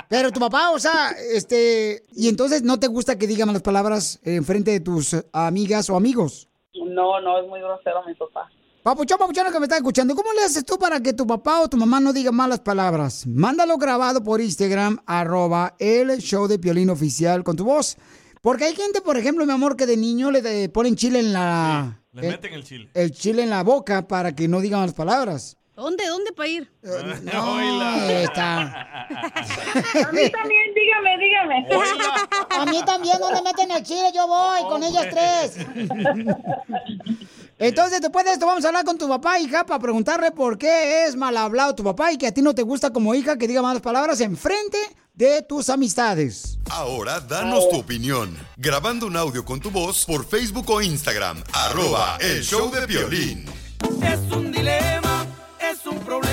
Pero tu papá, o sea, este... ¿Y entonces no te gusta que digan las palabras en frente de tus amigas o amigos? No, no, es muy grosero mi papá. Papuchón, papuchón, que me está escuchando, ¿cómo le haces tú para que tu papá o tu mamá no diga malas palabras? Mándalo grabado por Instagram, arroba el show de Piolín Oficial con tu voz. Porque hay gente, por ejemplo, mi amor, que de niño le de- ponen chile en la... Le el- meten el chile. el chile en la boca para que no digan malas palabras. ¿Dónde? ¿Dónde para ir? No, está. A mí también, dígame, dígame. A mí también, ¿dónde meten el chile? Yo voy con ellas tres. Entonces, después de esto, vamos a hablar con tu papá, hija, para preguntarle por qué es mal hablado tu papá y que a ti no te gusta como hija que diga malas palabras en frente de tus amistades. Ahora danos tu opinión. Grabando un audio con tu voz por Facebook o Instagram. Arroba el show de violín. Es un dilema, es un problema,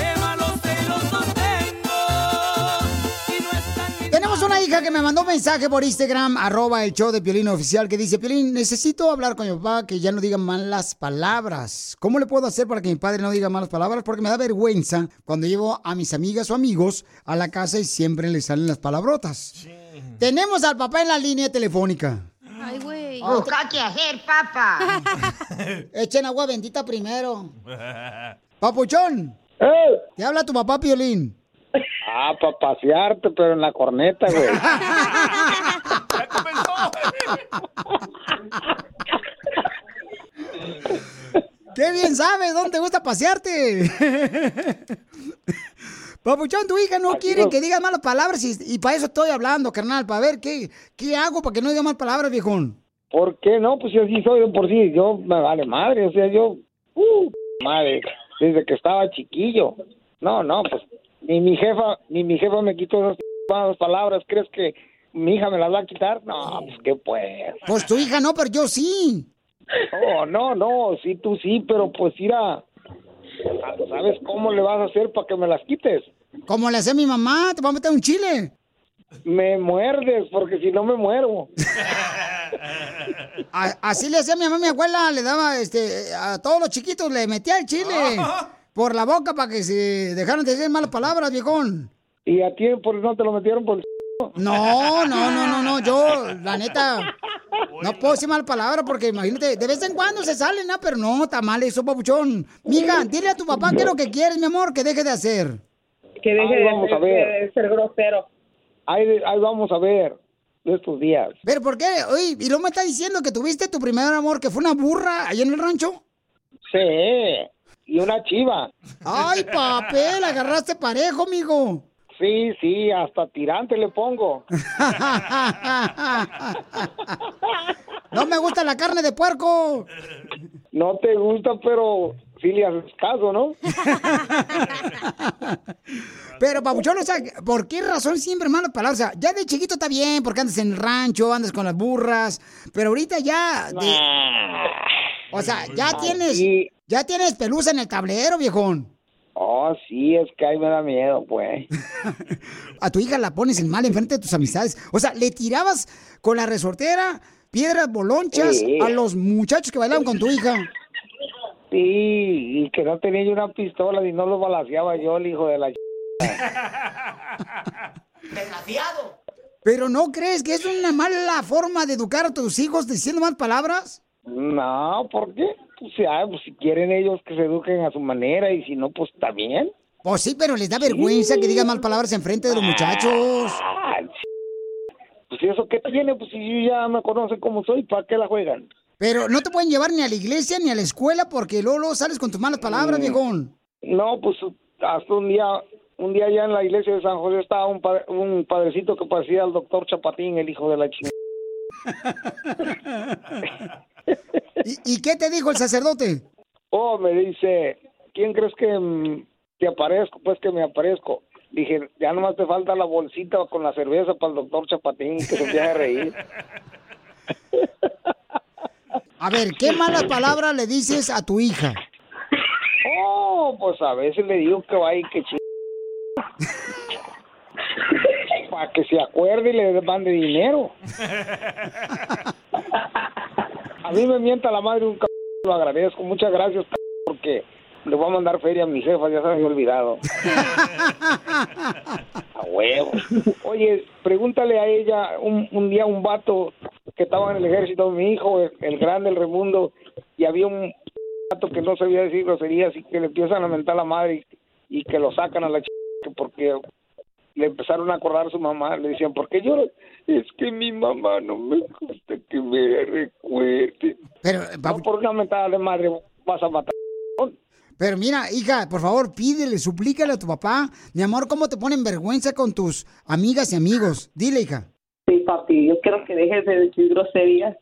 Que me mandó un mensaje por Instagram, arroba el show de Piolín Oficial, que dice, Piolín, necesito hablar con mi papá que ya no diga malas palabras. ¿Cómo le puedo hacer para que mi padre no diga malas palabras? Porque me da vergüenza cuando llevo a mis amigas o amigos a la casa y siempre le salen las palabrotas. Tenemos al papá en la línea telefónica. Ay, güey. Busca qué hacer, papá. Echen agua bendita primero. Papuchón. Te habla tu papá, Piolín. Ah, para pasearte, pero en la corneta, güey. ¡Qué bien sabes! ¿Dónde te gusta pasearte? Papuchón, tu hija no quiere que digas malas palabras y, y para eso estoy hablando, carnal, para ver qué, qué hago para que no diga malas palabras, viejón. ¿Por qué no? Pues yo sí soy por sí. Yo me vale madre. O sea, yo. Uh, madre. Desde que estaba chiquillo. No, no, pues. Ni mi jefa, ni mi jefa me quitó esas malas palabras. ¿Crees que mi hija me las va a quitar? No, pues que pues. Pues tu hija no, pero yo sí. Oh, no, no. Sí, tú sí, pero pues irá. ¿Sabes cómo le vas a hacer para que me las quites? Como le hace mi mamá, te va a meter un chile. Me muerdes, porque si no me muero. Así le hacía mi mamá, mi abuela, le daba este a todos los chiquitos, le metía el chile por la boca para que se dejaran de decir malas palabras, viejón. ¿Y a ti por no te lo metieron por el No, no, no, no, no, yo, la neta, no puedo decir mal palabra porque imagínate, de vez en cuando se salen, ¿no? Pero no, está mal eso, papuchón. Mija, dile a tu papá qué es lo que quieres, mi amor, que deje de hacer. Que deje Ay, de, vamos a ser- ver. de ser grosero. ahí, ahí vamos a ver de estos días. ¿Pero por qué? Oye, ¿y luego me está diciendo que tuviste tu primer amor, que fue una burra allá en el rancho? Sí, y una chiva. Ay, papel, agarraste parejo, amigo. Sí, sí, hasta tirante le pongo. No me gusta la carne de puerco. No te gusta, pero sí le haces caso, ¿no? Pero, Pabuchón, o sea, ¿por qué razón siempre malas palabras? O sea, ya de chiquito está bien, porque andas en el rancho, andas con las burras, pero ahorita ya... de- O sea, ya tienes, ya tienes pelusa en el tablero, viejón. Oh, sí, es que ahí me da miedo, pues. A tu hija la pones en mal enfrente de tus amistades. O sea, le tirabas con la resortera piedras bolonchas Sí. a los muchachos que bailaban con tu hija. Sí, y que no tenía yo una pistola y no lo balaseaba yo, el hijo de la... ¡Desgraciado! ¿Pero no crees que es una mala forma de educar a tus hijos diciendo mal palabras? No, ¿por qué? Pues, ya, pues si quieren ellos que se eduquen a su manera y si no, pues bien. Pues sí, pero les da vergüenza que digan mal palabras enfrente de los muchachos. Ah, Pues eso que tiene, pues si yo ya me conocen como soy, ¿para qué la juegan? Pero no te pueden llevar ni a la iglesia ni a la escuela porque luego, luego sales con tus malas palabras, Mm. viejón. No, pues hasta un día, un día allá en la iglesia de San José estaba un, un padrecito que parecía al doctor Chapatín, el hijo de la chingada. ¿Y, y qué te dijo el sacerdote? Oh, me dice, ¿quién crees que mm, te aparezco? Pues que me aparezco. Dije, ya nomás te falta la bolsita con la cerveza para el doctor Chapatín, que se empiece a reír. A ver, ¿qué malas palabras le dices a tu hija? Oh, pues a veces le digo que vaya y que ching... Para que se acuerde y le mande dinero. A mí me mienta la madre un c... lo agradezco. Muchas gracias, c... porque le voy a mandar feria a mi jefa, ya se me había olvidado. A huevo. Oye, pregúntale a ella un, un día un vato que estaba en el ejército, mi hijo, el, el grande, el Remundo, y había un vato que no sabía decir groserías y que le empiezan a mentar la madre y, y que lo sacan a la chica porque le empezaron a acordar a su mamá, le decían, ¿por qué lloras? Es que mi mamá no me gusta que me recuerde. Pero, no por una mentada de madre vas a matar. Pero mira, hija, por favor, pídele, suplícale a tu papá. Mi amor, ¿cómo te ponen vergüenza con tus amigas y amigos? Dile, hija. Sí, papi, yo quiero que dejes de decir groserías.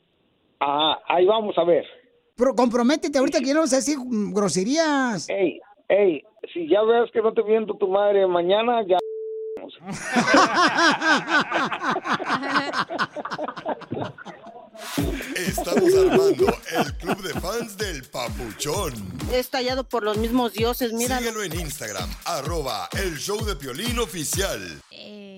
Ah, ahí vamos a ver. Pero comprométete ahorita que no vas a decir groserías. Ey, ey, si ya ves que no te miento tu madre mañana, ya... Estamos armando el club de fans del Papuchón. Estallado por los mismos dioses, mira. Síguelo en Instagram, arroba el show de Piolín oficial.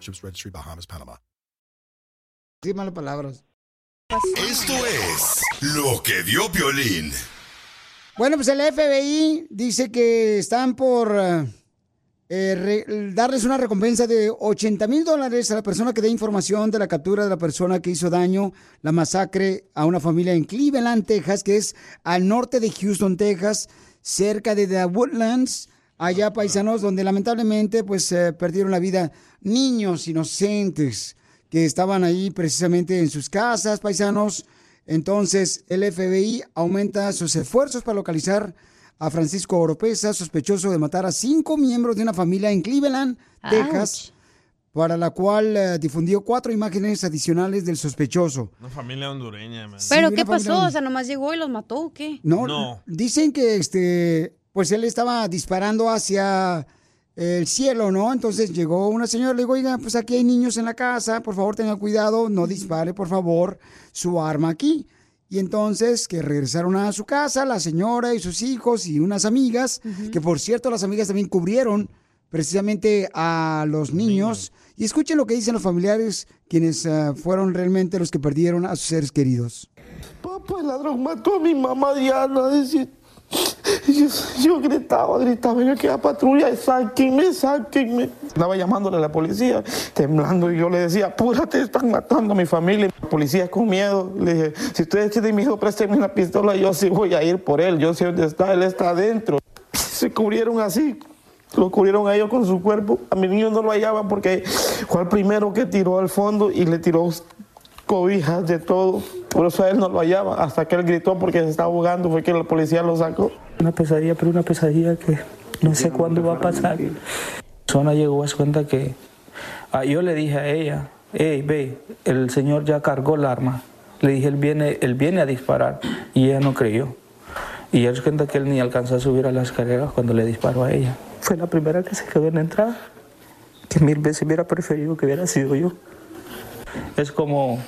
Ships Registry, Bahamas, Panama. Sí, malas palabras. Esto es lo que vio Piolín. Bueno, pues el FBI dice que están por eh, eh, re- darles una recompensa de 80 mil dólares a la persona que dé información de la captura de la persona que hizo daño, la masacre a una familia en Cleveland, Texas, que es al norte de Houston, Texas, cerca de The Woodlands, allá paisanos, donde lamentablemente pues eh, perdieron la vida niños inocentes que estaban ahí precisamente en sus casas, paisanos. Entonces, el FBI aumenta sus esfuerzos para localizar a Francisco Oropesa, sospechoso de matar a cinco miembros de una familia en Cleveland, Texas, para la cual eh, difundió cuatro imágenes adicionales del sospechoso. Una familia hondureña, man. ¿Pero Sí, qué pasó? O sea, nomás llegó y los mató o qué? No, dicen que este, pues él estaba disparando hacia el cielo, ¿no? Entonces llegó una señora, le digo, oiga, pues aquí hay niños en la casa, por favor tenga cuidado, no dispare, por favor, su arma aquí. Y entonces que regresaron a su casa, la señora y sus hijos y unas amigas, que por cierto las amigas también cubrieron precisamente a los niños. Y escuchen lo que dicen los familiares, quienes eh, fueron realmente los que perdieron a sus seres queridos. Papá, el ladrón mató a mi mamá Diana. Dice, yo, gritaba, gritaba, yo quedaba patrulla, sáquenme, sáquenme. Estaba llamándole a la policía, temblando, y yo le decía, apúrate, están matando a mi familia. La policía con miedo. Le dije, si ustedes tienen miedo, préstenme una pistola, yo sí voy a ir por él. Yo sé dónde está, él está adentro. Se cubrieron así, lo cubrieron a ellos con su cuerpo. A mi niño no lo hallaban porque fue el primero que tiró al fondo y le tiró cobijas de todo. Por eso él no lo hallaba. Hasta que él gritó porque se estaba ahogando, fue que la policía lo sacó. Una pesadilla, pero una pesadilla que no sé cuándo va a pasar. Persona llegó a su cuenta que ah, yo le dije a ella, hey, ve, el señor ya cargó el arma. Le dije, él viene, él viene a disparar. Y ella no creyó. Y él se cuenta que él ni alcanzó a subir a las escaleras cuando le disparó a ella. Fue la primera que se quedó en la entrada. Que mil veces hubiera preferido que hubiera sido yo. Es como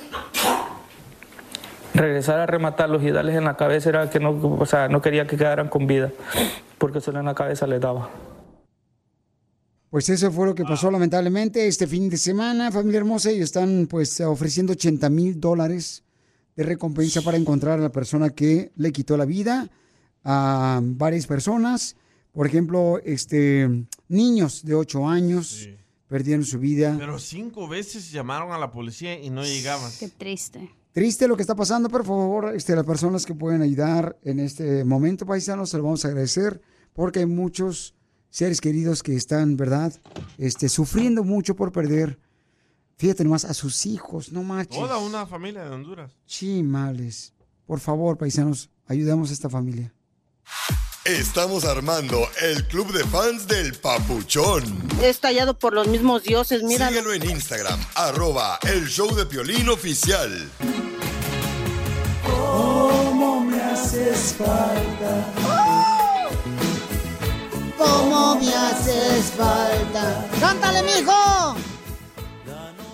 regresar a rematarlos y darles en la cabeza era que no, o sea, no quería que quedaran con vida, porque solo en la cabeza les daba. Pues eso fue lo que pasó lamentablemente este fin de semana, familia hermosa, y están pues ofreciendo 80 mil dólares de recompensa para encontrar a la persona que le quitó la vida a varias personas. Por ejemplo, este niños de 8 años perdieron su vida. Pero cinco veces llamaron a la policía y no llegaban. Qué triste. Triste lo que está pasando, por favor, este, las personas que pueden ayudar en este momento, paisanos, se lo vamos a agradecer, porque hay muchos seres queridos que están, ¿verdad? Este, sufriendo mucho por perder, fíjate nomás, a sus hijos, no marches. Toda una familia de Honduras. Chimales. Por favor, paisanos, ayudamos a esta familia. Estamos armando el club de fans del Papuchón. Es tallado por los mismos dioses, mira. Síguelo en Instagram, arroba el show de Piolín oficial. ¿Cómo me haces falta? ¿Cómo me haces falta? ¡Cántale, mijo!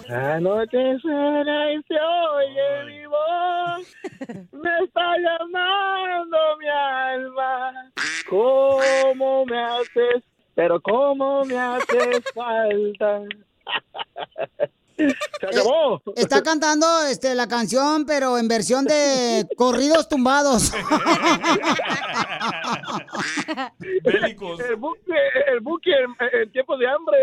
Anochecerá y se oye me está llamando mi alma. ¿Cómo me haces? Pero cómo me haces falta. Se acabó. Está cantando este, la canción, pero en versión de corridos tumbados. El buque, el buque en, en tiempos de hambre.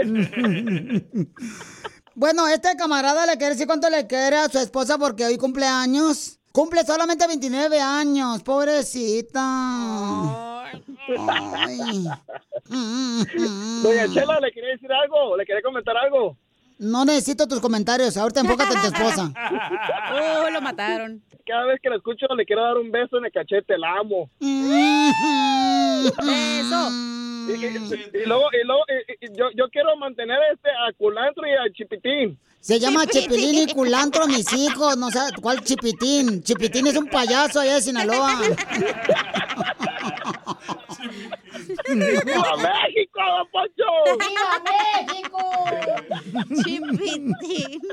Bueno, este camarada le quiere decir cuánto le quiere a su esposa porque hoy cumple años. Cumple solamente 29 años, pobrecita. Ay. Doña Chela, ¿le quería decir algo? ¿Le quería comentar algo? No necesito tus comentarios, ahorita enfócate en tu esposa. Oh, lo mataron. Cada vez que la escucho le quiero dar un beso en el cachete, la amo. Beso. Y, y- y luego, y luego y- y yo, yo quiero mantener este a Culantro y a Chipitín. Se llama Chipilín y Culantro, mis hijos. No sé cuál Chipitín. Chipitín es un payaso allá de Sinaloa. ¡Viva México, don Poncho! ¡Viva México!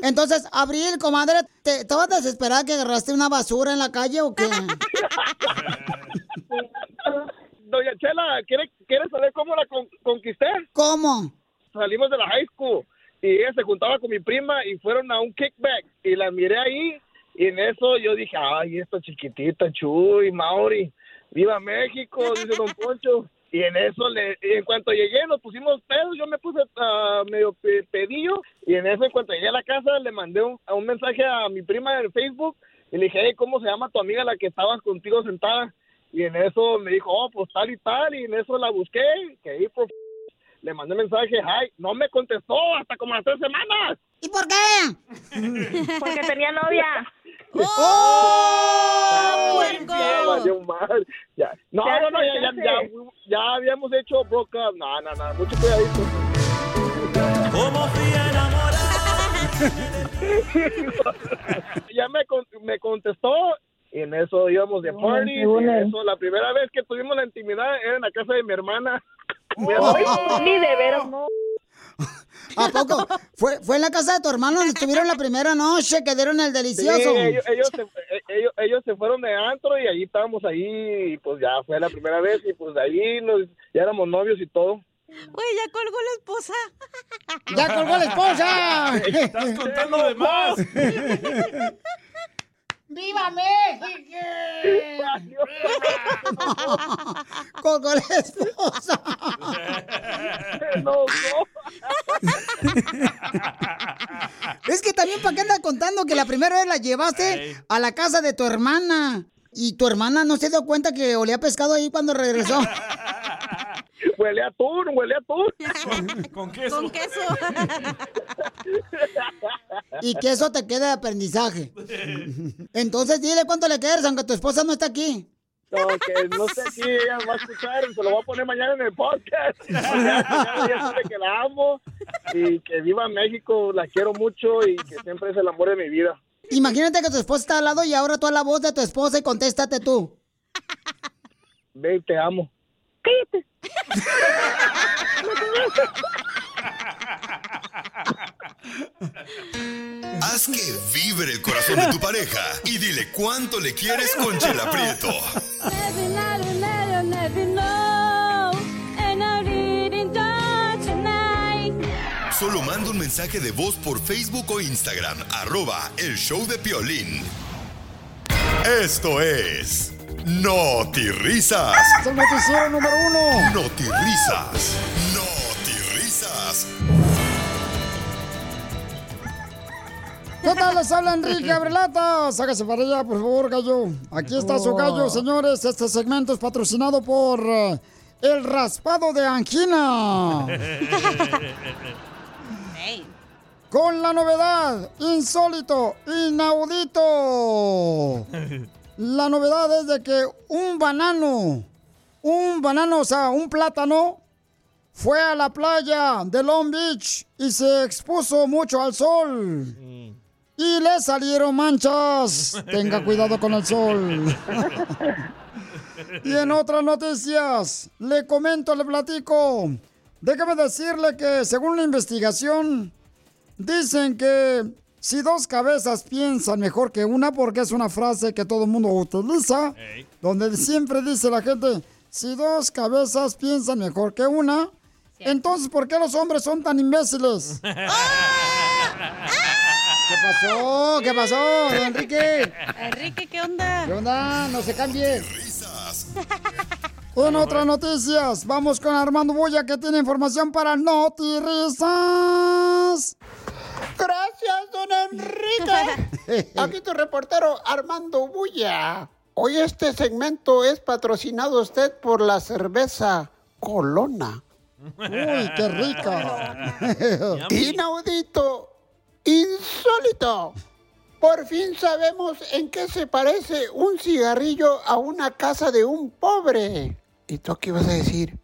Entonces, Abril, comadre, ¿te estabas desesperada que agarraste una basura en la calle o qué? Doña Chela, ¿quiere, ¿quiere saber cómo la con- conquisté? ¿Cómo? Salimos de la high school y ella se juntaba con mi prima y fueron a un kickback y la miré ahí y en eso yo dije, ay, esta chiquitita, Chuy, Mauri, viva México, dice Don Poncho. Y en eso, le, en cuanto llegué, nos pusimos pedos, yo me puse ah, medio pe- pedillo, y en eso, en cuanto llegué a la casa, le mandé un, un mensaje a mi prima en Facebook, y le dije, hey, ¿cómo se llama tu amiga la que estabas contigo sentada? Y en eso me dijo, oh, pues tal y tal, y en eso la busqué, que ahí por le mandé mensaje, ay, no me contestó hasta como las tres semanas. ¿Y por qué? Porque tenía novia. ¡Oh, Ya valió mal. Ya. No, Ya no, no, ya, ya ya, ya, habíamos hecho broke up. No, no, no, mucho cuidadito. Como fui enamorado ya me, con- me contestó y en eso íbamos de party. Y en eso, la primera vez que tuvimos la intimidad era en la casa de mi hermana. Ni de veras, no. ¿A poco? ¿Fue, fue en la casa de tu hermano donde estuvieron la primera noche que dieron el Sí, delicioso? ellos, ellos, se, eh, ellos, ellos se fueron de antro y ahí estábamos ahí y pues ya fue la primera vez y pues de ahí nos, ya éramos novios y todo. Güey, ya colgó la esposa. ¡Ya colgó la esposa! Estás contando de más. ¡Viva México! Colgó la esposa. No, Es que también, ¿para qué andas contando que la primera vez la llevaste a la casa de tu hermana? Y tu hermana no se dio cuenta que olía pescado ahí cuando regresó. Huele a atún, huele a atún. Con queso. Con queso. Y que eso te quede de aprendizaje. Entonces dile cuánto le quieres, aunque tu esposa no está aquí. No, que no sé si ella va a escuchar, se lo voy a poner mañana en el podcast. Ya sabe que la amo y que viva México, la quiero mucho y que siempre es el amor de mi vida. Imagínate que tu esposa está al lado y ahora tú a la voz de tu esposa y contéstate tú. Ve, te amo. Cállate. Haz que vibre el corazón de tu pareja y dile cuánto le quieres con Chela Prieto. Solo manda un mensaje de voz por Facebook o Instagram, arroba el show de Piolín. Esto es Noti Risas. Es el noticiero número uno. Noti Risas. Noti Risas. ¿Qué tal? Les habla Enrique Abrelata. Sáquese para allá, por favor, gallo. Aquí está su gallo, señores. Este segmento es patrocinado por eh, el raspado de angina. Con la novedad, insólito, inaudito. La novedad es de que un banano, un banano, o sea, un plátano, fue a la playa de Long Beach y se expuso mucho al sol. Y le salieron manchas. Tenga cuidado con el sol. y en otras noticias, le comento, le platico. Déjame decirle que según una investigación, dicen que si dos cabezas piensan mejor que una, porque es una frase que todo el mundo utiliza, donde siempre dice la gente, si dos cabezas piensan mejor que una, entonces ¿por qué los hombres son tan imbéciles? ¿Qué pasó? ¿Qué pasó, Enrique? Enrique, ¿qué onda? ¿Qué onda? No se cambie. En otras noticias, vamos con Armando Boya que tiene información para Noti Risas. Gracias, don Enrique. Aquí tu reportero Armando Bulla. Hoy este segmento es patrocinado usted por la cerveza Colona. Uy, qué rica. Inaudito, insólito. Por fin sabemos en qué se parece un cigarrillo a una casa de un pobre. ¿Y tú qué vas a decir?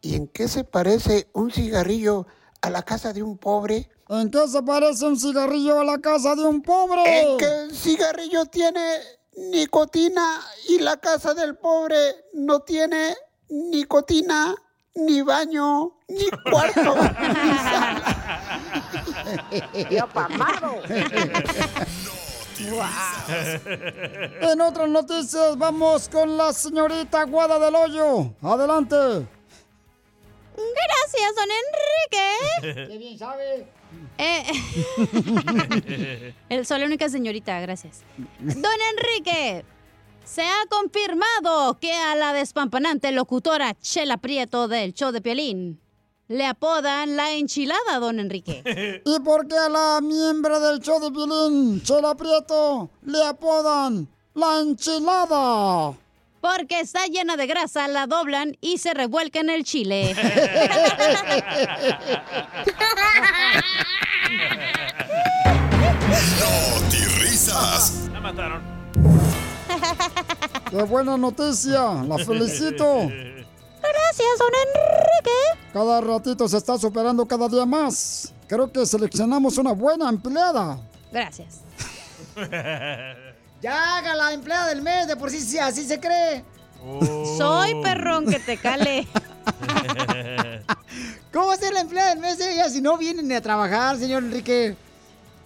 ¿Y en qué se parece un cigarrillo a la casa de un pobre? ¿En qué se parece un cigarrillo a la casa de un pobre? En que el cigarrillo tiene nicotina y la casa del pobre no tiene nicotina, ni baño, ni cuarto, ni sala. Tío En otras noticias, vamos con la señorita Guada del Hoyo. Adelante. Gracias, don Enrique. Qué bien sabe. Eh, el, soy la única señorita, gracias. Don Enrique, se ha confirmado que a la despampanante locutora Chela Prieto del show de Piolín le apodan la enchilada, don Enrique. ¿Y por qué a la miembro del show de Pilín, Chela Prieto, le apodan la enchilada? Porque está llena de grasa, la doblan y se revuelca en el chile. Noti Risas. La mataron. ¡Qué buena noticia! ¡La felicito! Gracias, don Enrique. Cada ratito se está superando cada día más. creo que seleccionamos una buena empleada. Gracias. Ya haga la empleada del mes, de por sí, sí así se cree. Soy perrón que te cale. ¿Cómo va a ser la empleada del mes ella si no vienen ni a trabajar, señor Enrique?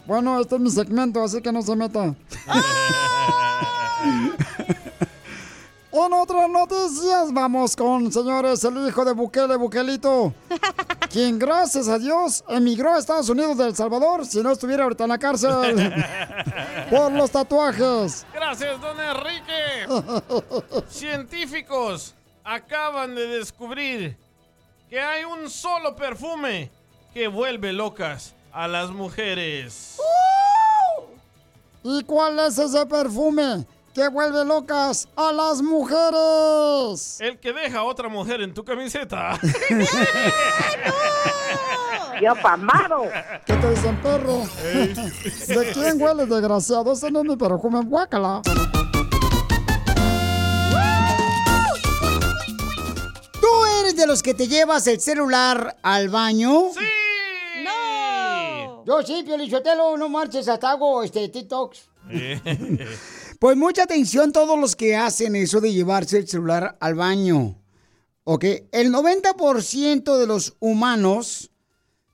Bueno, este es mi segmento, así que no se meta. En otras noticias, vamos con, señores, el hijo de Bukele, Bukelito, quien, gracias a Dios, emigró a Estados Unidos de El Salvador, si no estuviera ahorita en la cárcel por los tatuajes. Gracias, don Enrique. Científicos acaban de descubrir que hay un solo perfume que vuelve locas a las mujeres. ¿Y cuál es ese perfume que vuelve locas a las mujeres? El que deja a otra mujer en tu camiseta. ¡Yo pamado! ¿Qué te dicen, perro? ¿De quién huele, desgraciado? Ese no es mi perfume, guácala. ¿Tú eres de los que te llevas el celular al baño? ¡Sí! ¡No! Yo sí, Piolichotelo, no marches, hasta hago este, TikToks. Pues mucha atención todos los que hacen eso de llevarse el celular al baño. ¿Ok? El 90% de los humanos,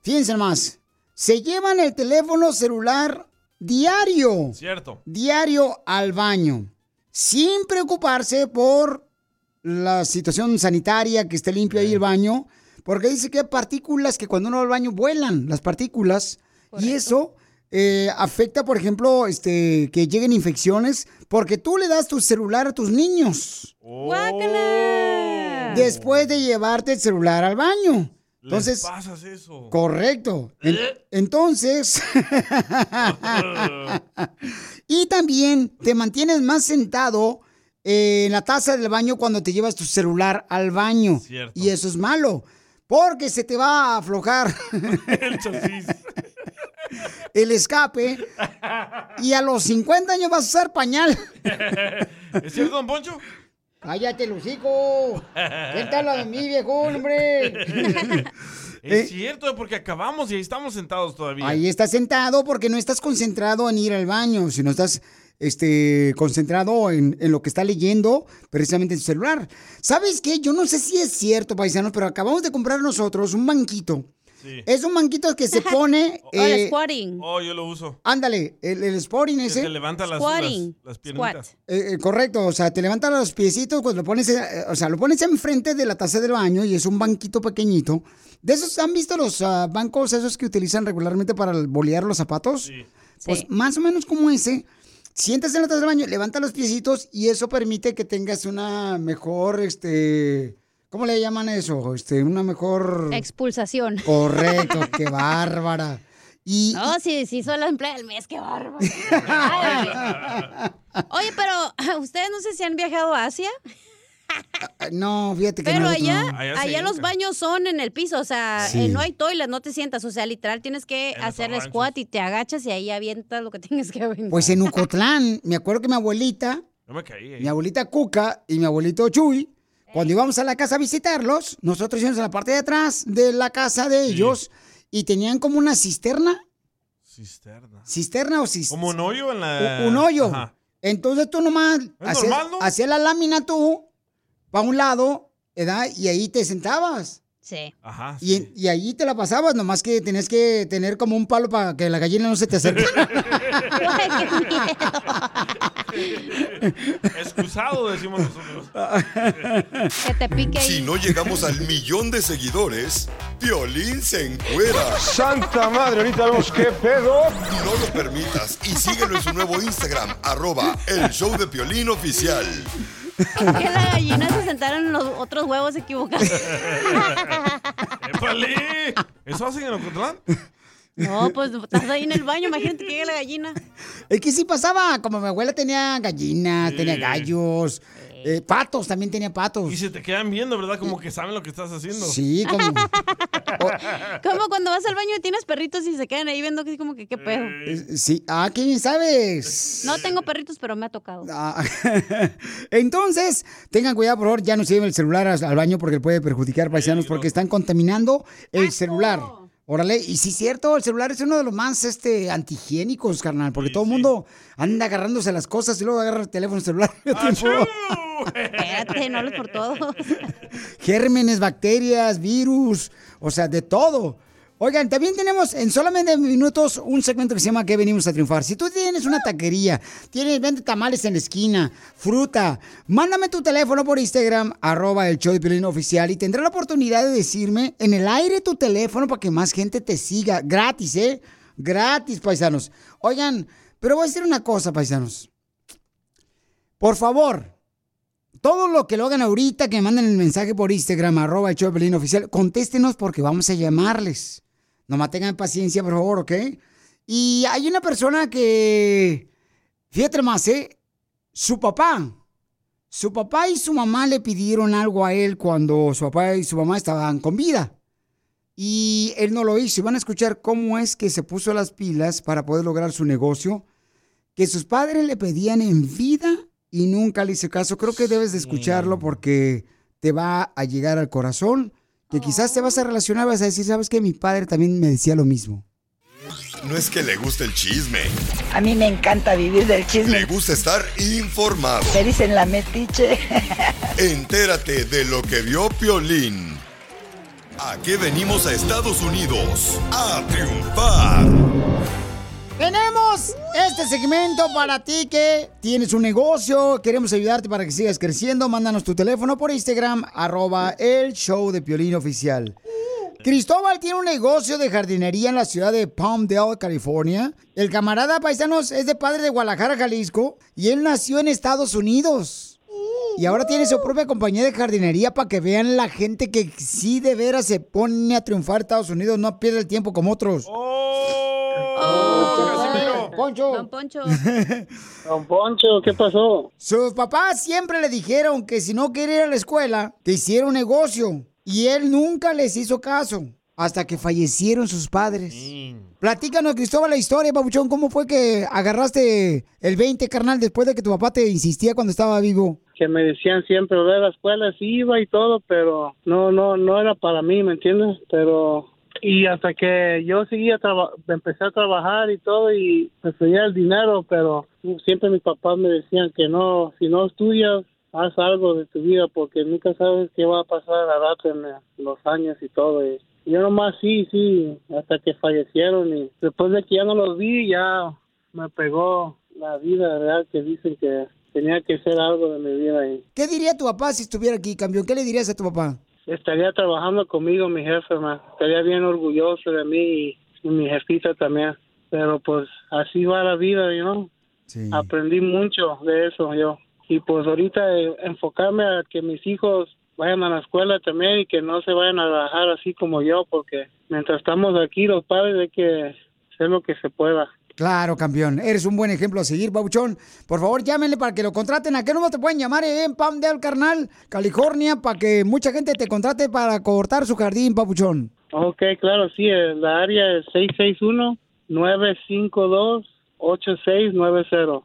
fíjense más, se llevan el teléfono celular diario. Cierto. Diario al baño. Sin preocuparse por la situación sanitaria, que esté limpio ahí el baño. Porque dice que hay partículas que cuando uno va al baño vuelan, las partículas. Y eso eh, afecta, por ejemplo, este, que lleguen infecciones, porque tú le das tu celular a tus niños. Después de llevarte el celular al baño. Entonces, Les pasas eso. correcto. En- entonces, y también te mantienes más sentado eh, en la taza del baño cuando te llevas tu celular al baño. Cierto. Y eso es malo, porque se te va a aflojar El chasis. El escape y a los 50 años vas a usar pañal. ¿Es cierto, don Poncho? Cállate, Lucico. ¿Qué tal la de mí, viejo, hombre? Es cierto, porque acabamos y ahí estamos sentados todavía. Ahí estás sentado porque no estás concentrado en ir al baño, sino estás este, concentrado en, en lo que está leyendo precisamente en su celular. ¿Sabes qué? Yo no sé si es cierto, paisanos, pero acabamos de comprar nosotros un banquito. Sí. Es un banquito que se pone... eh, Oh, yo lo uso. Ándale, el, el sporting Que ese. te levanta las, las, las piernitas. Eh, eh, correcto, o sea, te levantas los piecitos, pues lo pones, eh, o sea, lo pones enfrente de la taza del baño y es un banquito pequeñito. ¿De esos han visto los ah, bancos esos que utilizan regularmente para bolear los zapatos? Pues Sí. más o menos como ese. Sientas en la taza del baño, levanta los piecitos y eso permite que tengas una mejor, este, ¿cómo le llaman eso? Este, una mejor... Expulsación. Correcto, qué bárbara. Y, No, sí, sí, soy la empleada del mes, qué bárbaro. Oye, pero ustedes no sé si han viajado a Asia, No, fíjate que pero nosotros allá, no. allá, los baños son en el piso, o sea, Sí. eh, no hay toilet, no te sientas, o sea, literal tienes que En hacer ranchos. squat y te agachas y ahí avientas lo que tengas que aventar. Pues en Ucotlán, me acuerdo que mi abuelita, Yo me caí. mi abuelita Cuca y mi abuelito Chuy, cuando íbamos a la casa a visitarlos, nosotros íbamos a la parte de atrás de la casa de ellos y tenían como una cisterna, Cisterna. cisterna o cisterna. Como un hoyo en la... un hoyo. Ajá. Entonces tú nomás hacías, no? hacías la lámina tú para un lado, ¿verdad? Y ahí te sentabas. Sí. Ajá. Y, ahí te la pasabas, nomás que tenías que tener como un palo para que la gallina no se te acerque. Excusado, decimos nosotros. Que te pique Si no llegamos al millón de seguidores, Piolín se encuera. Santa madre, ahorita vemos qué pedo. No lo permitas y síguelo en su nuevo Instagram, arroba el show de Piolín oficial. Que la gallina se sentaron en los otros huevos equivocados. ¡Épale! ¿Eso hacen en Ocotlán? No, pues estás ahí en el baño, imagínate que llega la gallina. Es que sí pasaba, como mi abuela tenía gallinas, tenía gallos, eh, patos, también tenía patos. Y se te quedan viendo, ¿verdad? Como que saben lo que estás haciendo. Sí, como... Como cuando vas al baño y tienes perritos y se quedan ahí viendo que como que qué pedo. Eh, Sí, ah, qué bien sabes. No tengo perritos, pero me ha tocado. Ah, Entonces, tengan cuidado, por favor, ya no se lleven el celular al al baño porque puede perjudicar paisanos porque están contaminando el celular. Órale, y sí es cierto, el celular es uno de los más este, antihigiénicos, carnal, porque todo el mundo anda agarrándose las cosas y luego agarra el teléfono celular. Espérate, no hables por todo. Gérmenes, bacterias, virus, o sea, de todo. Oigan, también tenemos en solamente minutos un segmento que se llama ¿Qué venimos a triunfar? Si tú tienes una taquería, tienes, vende tamales en la esquina, fruta, mándame tu teléfono por Instagram, arroba el show de Piolín oficial y tendré la oportunidad de decirme en el aire tu teléfono para que más gente te siga. Gratis, ¿eh? Gratis, paisanos. Oigan, pero voy a decir una cosa, paisanos. Por favor, todo lo que lo hagan ahorita, que me manden el mensaje por Instagram, arroba el show de Piolín oficial, contéstenos porque vamos a llamarles. Nomás tengan paciencia, por favor, ¿ok? Y hay una persona que, fíjate más, ¿eh? Su papá, su papá y su mamá le pidieron algo a él cuando su papá y su mamá estaban con vida. Y él no lo hizo. Y van a escuchar cómo es que se puso las pilas para poder lograr su negocio. Que sus padres le pedían en vida y nunca le hizo caso. Creo que debes de escucharlo porque te va a llegar al corazón. Que quizás te vas a relacionar, vas a decir, ¿sabes qué? Mi padre también me decía lo mismo. No es que le guste el chisme, A mí me encanta vivir del le chisme. gusta estar informado. Me dicen la metiche. Entérate de lo que vio Piolín. Aquí venimos a Estados Unidos a triunfar. Tenemos este segmento para ti que tienes un negocio, queremos ayudarte para que sigas creciendo. Mándanos tu teléfono por Instagram, arroba el show de Piolín Oficial. Cristóbal tiene un negocio de jardinería en la ciudad de Palmdale, California. El camarada paisanos es de padre de Guadalajara, Jalisco, y él nació en Estados Unidos. Y ahora tiene su propia compañía de jardinería para que vean la gente que sí de veras se pone a triunfar en Estados Unidos, no pierde el tiempo como otros. Poncho. Don Poncho. Don Poncho, ¿qué pasó? Sus papás siempre le dijeron que si no quería ir a la escuela, que hiciera un negocio. Y él nunca les hizo caso. Hasta que fallecieron sus padres. Platícanos, Cristóbal, la historia, Pabuchón. ¿Cómo fue que agarraste el 20, carnal, después de que tu papá te insistía cuando estaba vivo? Que me decían siempre, ve a la escuela, sí iba y todo, pero no, no, no era para mí, ¿me entiendes? Pero, y hasta que yo seguía, empecé a trabajar y todo y prefería el dinero, pero siempre mis papás me decían que no, si no estudias, haz algo de tu vida porque nunca sabes qué va a pasar a rato en los años y todo. Y yo nomás sí, sí, hasta que fallecieron y después de que ya no los vi, ya me pegó la vida real que dicen que tenía que hacer algo de mi vida y ¿Qué diría tu papá si estuviera aquí, campeón? ¿Qué le dirías a tu papá? Estaría trabajando conmigo mi jefe, ma. estaría bien orgulloso de mí y, y mi jefita también. Pero pues así va la vida, ¿no? Aprendí mucho de eso yo. Y pues ahorita eh, enfocarme a que mis hijos vayan a la escuela también y que no se vayan a trabajar así como yo, porque mientras estamos aquí los padres hay que hacer lo que se pueda. Claro, campeón. Eres un buen ejemplo a seguir, Pabuchón. Por favor, llámenle para que lo contraten. ¿A qué número te pueden llamar eh, en Palmdale, carnal, California, para que mucha gente te contrate para cortar su jardín, Pabuchón? Ok, claro, sí, eh, la área es 661-952-8690.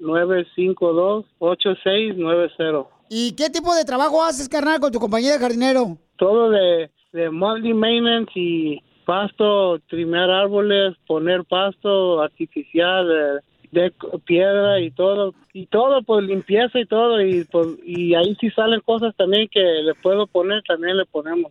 661-952-8690. ¿Y qué tipo de trabajo haces, carnal, con tu compañía de jardinero? Todo de, de monthly maintenance y pasto, trimear árboles, poner pasto artificial, eh, de piedra y todo. Y todo, pues limpieza y todo. Y, pues, y ahí si salen cosas también que le puedo poner, también le ponemos.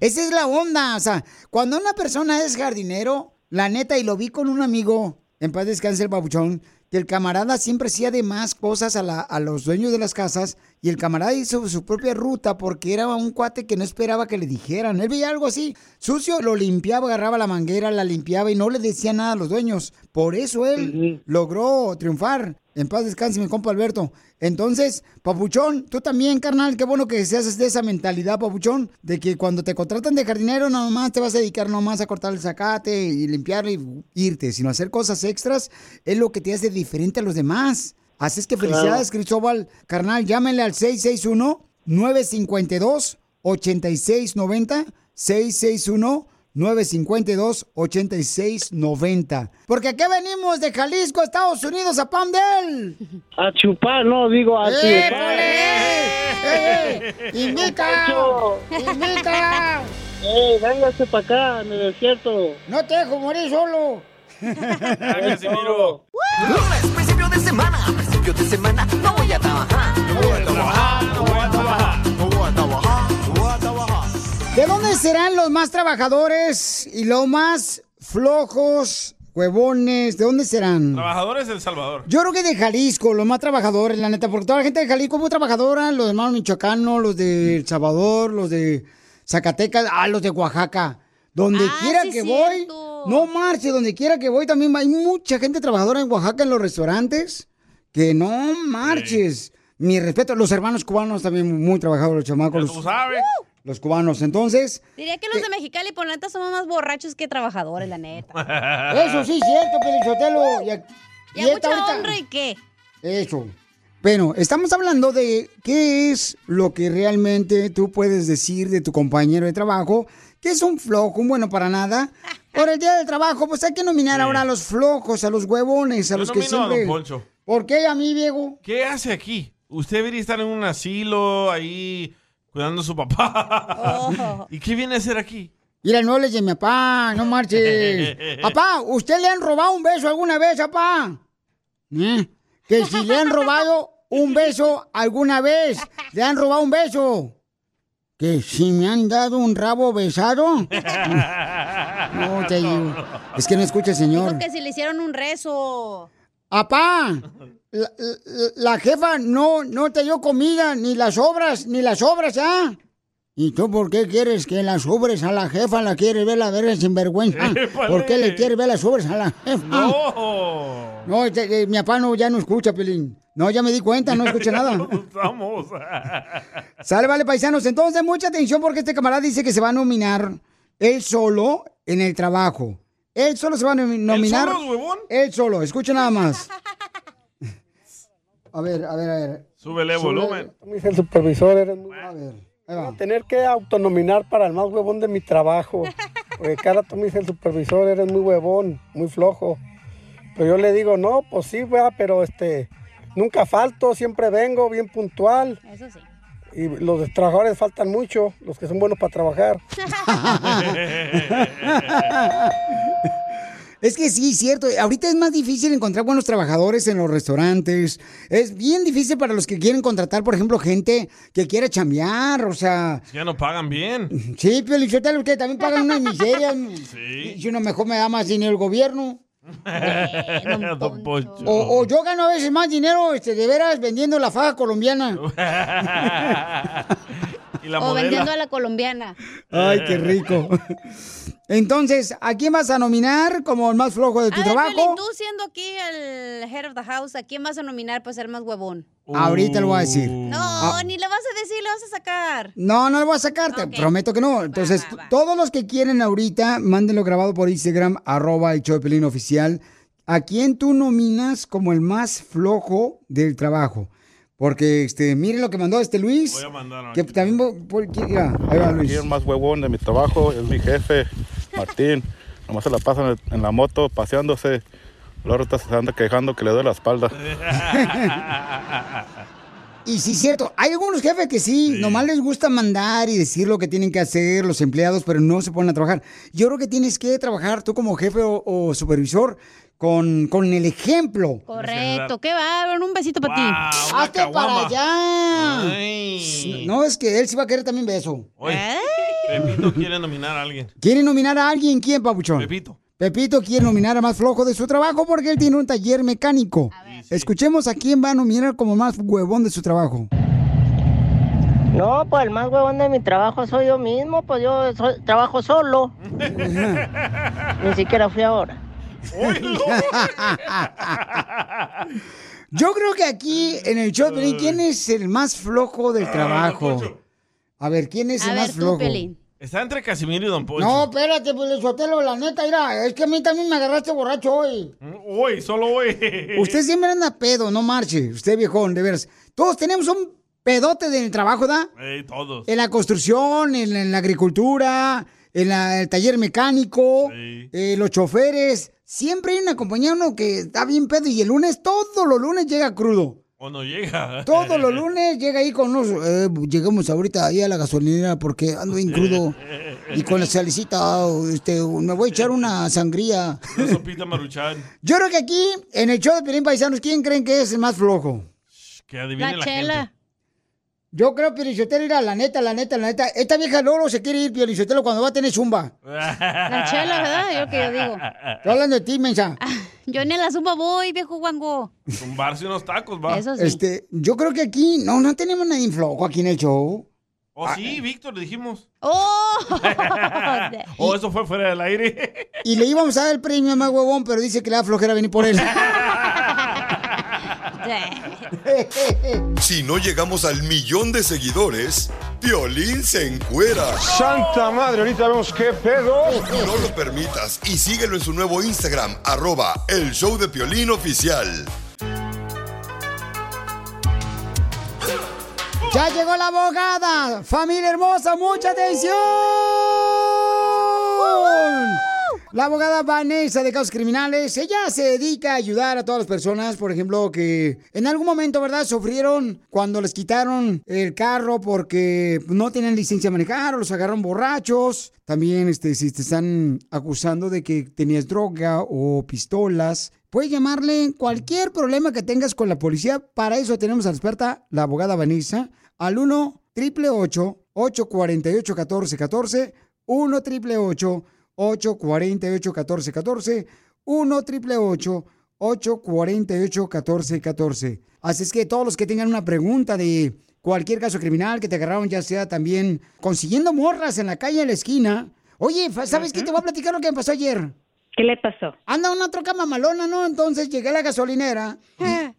Esa es la onda, o sea, cuando una persona es jardinero, la neta, y lo vi con un amigo, en paz descanse el babuchón, que el camarada siempre hacía de más cosas a, la- a los dueños de las casas y el camarada hizo su propia ruta porque era un cuate que no esperaba que le dijeran. Él veía algo así, sucio, lo limpiaba, agarraba la manguera, la limpiaba y no le decía nada a los dueños. Por eso él logró triunfar. En paz descanse mi compa Alberto. Entonces, Papuchón, tú también, carnal, qué bueno que seas de esa mentalidad, Papuchón, de que cuando te contratan de jardinero, no nomás te vas a dedicar nomás a cortar el zacate y limpiarlo y irte, sino hacer cosas extras, es lo que te hace diferente a los demás. Así es que Claro. felicidades, Cristóbal. Carnal, llámenle al 661-952-8690. 661-952-8690. Porque aquí venimos de Jalisco, Estados Unidos, a Palmdale. A chupar, no, digo a chupar. ¡Épale! ¡Eh! ¡Invita! ¡Invita! ¡Ey, véngase para acá, en el desierto! No te dejo morir solo. Lunes, principio de semana, principio de semana, no voy a trabajar. No voy a trabajar, no voy a trabajar, no voy a trabajar, no voy a trabajar. ¿De dónde serán los más trabajadores y los más flojos, huevones? ¿De dónde serán? Trabajadores del Salvador. Yo creo que de Jalisco, los más trabajadores, la neta, porque toda la gente de Jalisco es muy trabajadora, los hermanos michoacanos, los de El Salvador, los de Zacatecas, ah, los de Oaxaca. Donde Ah, quiera sí, que cierto. voy, no marche, donde quiera que voy también hay mucha gente trabajadora en Oaxaca en los restaurantes, que no marches. Mi respeto, los hermanos cubanos también muy trabajadores, los chamacos. Tú Los, sabes. los cubanos, entonces, Diría que los de Mexicali, por neta, somos más borrachos que trabajadores, la neta. eso sí, cierto, Pelizotelo. Y, a- Y y a esta mucha ahorita- honra y qué. Eso. Bueno, estamos hablando de qué es lo que realmente tú puedes decir de tu compañero de trabajo, que es un flojo, un bueno para nada. Por el día del trabajo, pues hay que nominar ahora a los flojos, a los huevones, a Yo los que nomino a siempre... Don Poncho. ¿Por qué a mí, Diego? ¿Qué hace aquí? Usted debería estar en un asilo ahí cuidando a su papá. ¿Y qué viene a hacer aquí? Mira, no les de mi papá, no marches. papá, ¿usted le han robado un beso alguna vez, papá? ¿Eh? Que si le han robado un beso alguna vez, le han robado un beso. Que si me han dado un rabo besado. No, te digo. Es que no escucha el señor. Dijo que si le hicieron un rezo. Papá, la, la- la jefa no, no te dio comida, ni las obras, ni las obras, ¿ah? ¿Y tú por qué quieres que las obras a la jefa la quieres ver la verga sinvergüenza? Épale. ¿Por qué le quieres ver las obras a la jefa? No. No, este, eh, mi papá no, ya no escucha, Pelín. No, ya me di cuenta, no escucha nada. Vamos. Sale, vale, paisanos. Entonces, mucha atención porque este camarada dice que se va a nominar él solo en el trabajo. Él solo se va a nomi- nominar. solo, huevón? Él solo, escucha nada más. A ver, a ver, a ver. Súbele volumen. Tú me dices el supervisor, eres muy... A ver, Voy a tener que autonominar para el más huevón de mi trabajo. Porque cara tú me dices el supervisor, eres muy huevón, muy flojo. Pero yo le digo, no, pues sí, wea, pero este, nunca falto, siempre vengo bien puntual. Eso sí. Y los trabajadores faltan mucho, los que son buenos para trabajar. Es que sí, cierto. Ahorita es más difícil encontrar buenos trabajadores en los restaurantes. Es bien difícil para los que quieren contratar, por ejemplo, gente que quiere chambear, o sea... Ya no pagan bien. Sí, Lichotelo, ustedes también pagan unas miserias. Sí. Y si uno mejor me da más dinero el gobierno. Don Poncho. O, o yo gano a veces más dinero, este, de veras, vendiendo la faja colombiana. y la o modela. vendiendo a la colombiana. Ay, qué rico. Entonces, ¿a quién vas a nominar como el más flojo de tu A ver, trabajo? Piolín, tú siendo aquí el head of the house, ¿a quién vas a nominar para ser más huevón? Ahorita lo voy a decir. No, Ah. ni le vas a decir, le vas a sacar. No, no lo voy a sacar, te prometo que no. Entonces, todos los que quieren ahorita, mándenlo grabado por Instagram, arroba el show de Pelín oficial. ¿A quién tú nominas como el más flojo del trabajo? Porque, este, miren lo que mandó este Luis. Voy a mandar Que también, vo- por- que- mira, ahí va Luis. Aquí el más huevón de mi trabajo es mi jefe, Martín. Nomás se la pasa en, el- en la moto paseándose. Luego está- se anda quejando que le duele la espalda. Y sí, cierto, hay algunos jefes que sí, nomás les gusta mandar y decir lo que tienen que hacer los empleados, pero no se ponen a trabajar. Yo creo que tienes que trabajar tú como jefe o, o supervisor con, con el ejemplo. Correcto, qué bárbaro, un besito para ti. Hazte para allá. Ay. No, es que él sí va a querer también beso. Oye, Pepito quiere nominar a alguien. ¿Quiere nominar a alguien? ¿Quién, papuchón? Pepito. Pepito quiere nominar a más flojo de su trabajo porque él tiene un taller mecánico. Escuchemos a quién va a nominar como más huevón de su trabajo. No, pues el más huevón de mi trabajo soy yo mismo, pues yo soy- trabajo solo. Ni siquiera fui ahora. Yo creo que aquí en el show, Pelín, ¿quién es el más flojo del trabajo? A ver, ¿quién es A el ver más tú, flojo? Pelín. Está entre Casimiro y Don Poncho. No, espérate, pues Sotelo, la neta, mira, es que a mí también me agarraste borracho hoy. Hoy, solo hoy. Usted siempre anda pedo, no marche. Usted viejón, de veras. Todos tenemos un pedote del trabajo, ¿da? Ey, todos. En la construcción, en, en la agricultura, en la- el taller mecánico, eh, los choferes. Siempre hay una compañía uno que está bien pedo y el lunes, todos los lunes llega crudo. O no llega. Todos los lunes llega ahí con unos... eh, llegamos ahorita ahí a la gasolinera porque ando bien crudo. Y con la salicita, este, me voy a echar una sangría. Una sopita maruchan. Yo creo que aquí, en el show de Pelín Paisanos, ¿quién creen que es el más flojo? Que adivine la, gente. Yo creo, Pielichotelo, mira, la neta, la neta, la neta. Esta vieja loro se quiere ir, Pielichotelo, cuando va a tener zumba. La chela, ¿verdad? Yo que yo digo. Estoy hablando de ti, mensa. Yo ni en la zumba voy, viejo guango. Zumbarse unos tacos, va. Eso sí. Este, yo creo que aquí, no, no tenemos nadie flojo aquí en el show. Oh, sí, Víctor, le dijimos. ¡Oh! Oh, eso fue fuera del aire. Y le íbamos a dar el premio a más huevón, pero dice que le da flojera venir por él. Si no llegamos al millón de seguidores, Piolín se encuera. Santa madre, ahorita vemos qué pedo. No lo permitas y síguelo en su nuevo Instagram, arroba el show de Piolín oficial. ¡Ya llegó la abogada! ¡Familia hermosa, mucha atención! La abogada Vanessa de Casos Criminales, ella se dedica a ayudar a todas las personas, por ejemplo, que en algún momento, ¿verdad?, sufrieron cuando les quitaron el carro porque no tenían licencia de manejar o los agarraron borrachos. También, este, si te están acusando de que tenías droga o pistolas, puedes llamarle cualquier problema que tengas con la policía. Para eso tenemos a la experta, la abogada Vanessa, al 1 888 848 1414 1 888 848-1414, 1 888 848-1414. Así es que todos los que tengan una pregunta de cualquier caso criminal que te agarraron, ya sea también consiguiendo morras en la calle en la esquina. Oye, ¿sabes qué? Te voy a platicar lo que me pasó ayer. ¿Qué le pasó? Anda una troca mamalona, ¿no? Entonces llegué a la gasolinera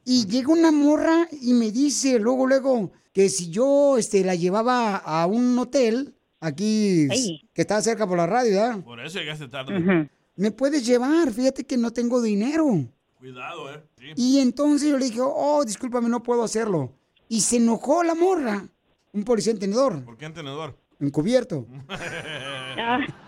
y, y llega una morra y me dice luego, luego, que si yo este, la llevaba a un hotel aquí que está cerca por la radio, ¿verdad? Por eso llegaste tarde. Me puedes llevar, fíjate que no tengo dinero. Cuidado, eh. Sí. Y entonces yo le dije, oh, discúlpame, no puedo hacerlo. Y se enojó la morra. Un policía entendedor, ¿Por qué en tenedor? encubierto.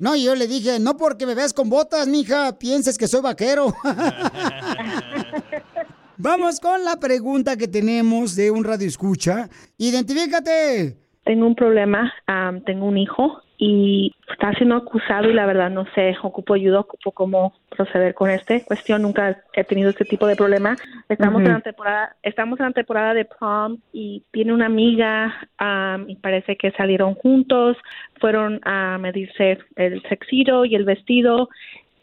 No, y yo le dije, no porque me veas con botas, mija, pienses que soy vaquero. Vamos con la pregunta que tenemos de un radio escucha. Identifícate. Tengo un problema, am, tengo un hijo y está siendo acusado y la verdad no sé, ocupo ayuda, ocupo cómo proceder con este cuestión. Nunca he tenido este tipo de problema. Estamos en la temporada, estamos en la temporada de prom y tiene una amiga am, y parece que salieron juntos, fueron a medirse el sexito y el vestido.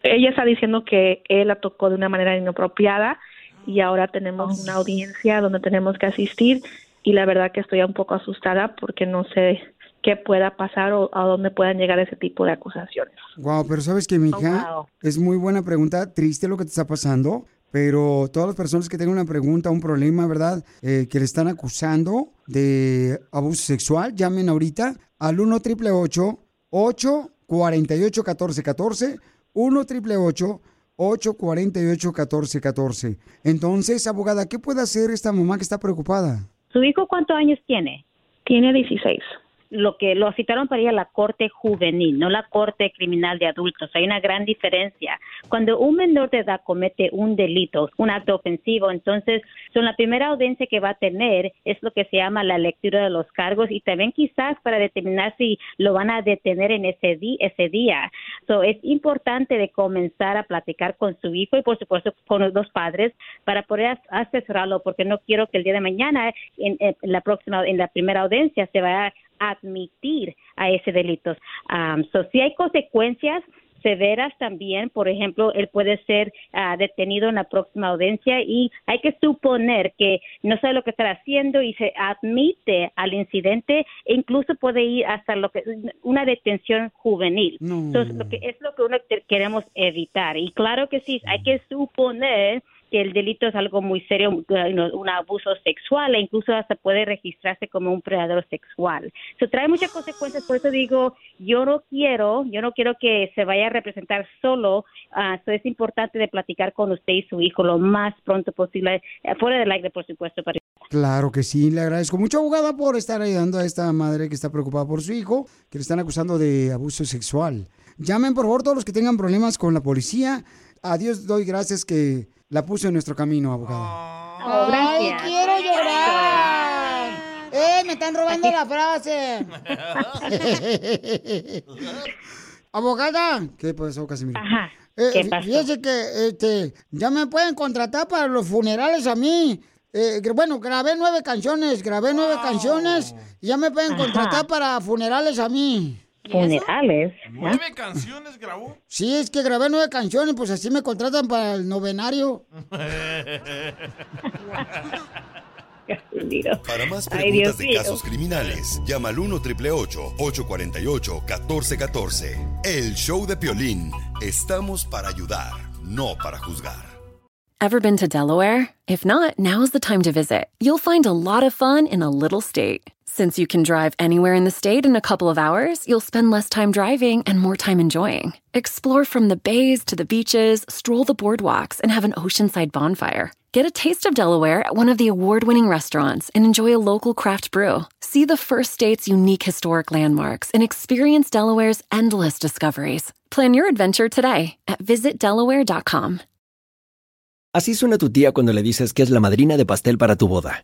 Ella está diciendo que él la tocó de una manera inapropiada y ahora tenemos una audiencia donde tenemos que asistir y la verdad que estoy un poco asustada porque no sé qué pueda pasar o a dónde puedan llegar ese tipo de acusaciones. Wow, pero sabes que mi hija wow. es muy buena pregunta, triste lo que te está pasando, pero todas las personas que tengan una pregunta, un problema, ¿verdad? Eh, que le están acusando de abuso sexual, llamen ahorita al 1 888 848 1414 1 888 848 1414 Entonces, abogada, ¿qué puede hacer esta mamá que está preocupada? ¿Su hijo cuántos años tiene? Tiene 16. Lo que lo citaron para ir a la corte juvenil, no la corte criminal de adultos. Hay una gran diferencia. Cuando un menor de edad comete un delito, un acto ofensivo, entonces son la primera audiencia que va a tener es lo que se llama la lectura de los cargos y también quizás para determinar si lo van a detener en ese, di- ese día. So, es importante de comenzar a platicar con su hijo y por supuesto con los dos padres para poder as- asesorarlo porque no quiero que el día de mañana en, la próxima en la primera audiencia se vaya admitir a ese delito. Um, so, si hay consecuencias severas también, por ejemplo, él puede ser ah, detenido en la próxima audiencia y hay que suponer que no sabe lo que está haciendo y se admite al incidente e incluso puede ir hasta lo que una detención juvenil. Entonces, lo que es lo que uno queremos evitar. Y claro que sí, hay que suponer que el delito es algo muy serio, uh, un abuso sexual e incluso hasta puede registrarse como un predador sexual. Se trae muchas consecuencias, por eso digo, yo no quiero, yo no quiero que se vaya a representar solo, ah, so es importante de platicar con usted y su hijo lo más pronto posible, eh, fuera del aire, por supuesto, para Claro que sí, le agradezco mucho, abogada, por estar ayudando a esta madre que está preocupada por su hijo, que le están acusando de abuso sexual. Llamen, por favor, todos los que tengan problemas con la policía. A Dios doy gracias que la puso en nuestro camino, abogada. Oh, ¡Ay, quiero llorar! ¡Eh, me están robando la frase! Abogada, ¿qué pasó, Casimiro? Ajá. Eh, ¿Qué pasó? Fíjese que este, ya me pueden contratar para los funerales a mí. Eh, bueno, grabé nueve canciones, grabé nueve canciones y ya me pueden Ajá. contratar para funerales a mí. Funerales. ¿Nueve canciones grabó? Sí, es que grabé nueve canciones, pues así me contratan para el novenario. Para más Ay, Dios preguntas de mío. casos criminales, llama al 1 888 848 1414 El show de Piolín. Estamos para ayudar, no para juzgar. Ever been to Delaware? If not, now's the time to visit. You'll find a lot of fun in a little state. Since you can drive anywhere in the state in a couple of hours, you'll spend less time driving and more time enjoying. Explore from the bays to the beaches, stroll the boardwalks, and have an oceanside bonfire. Get a taste of Delaware at one of the award winning restaurants and enjoy a local craft brew. See the first state's unique historic landmarks and experience Delaware's endless discoveries. Plan your adventure today at visitdelaware.com. Así suena tu tía cuando le dices que es la madrina de pastel para tu boda.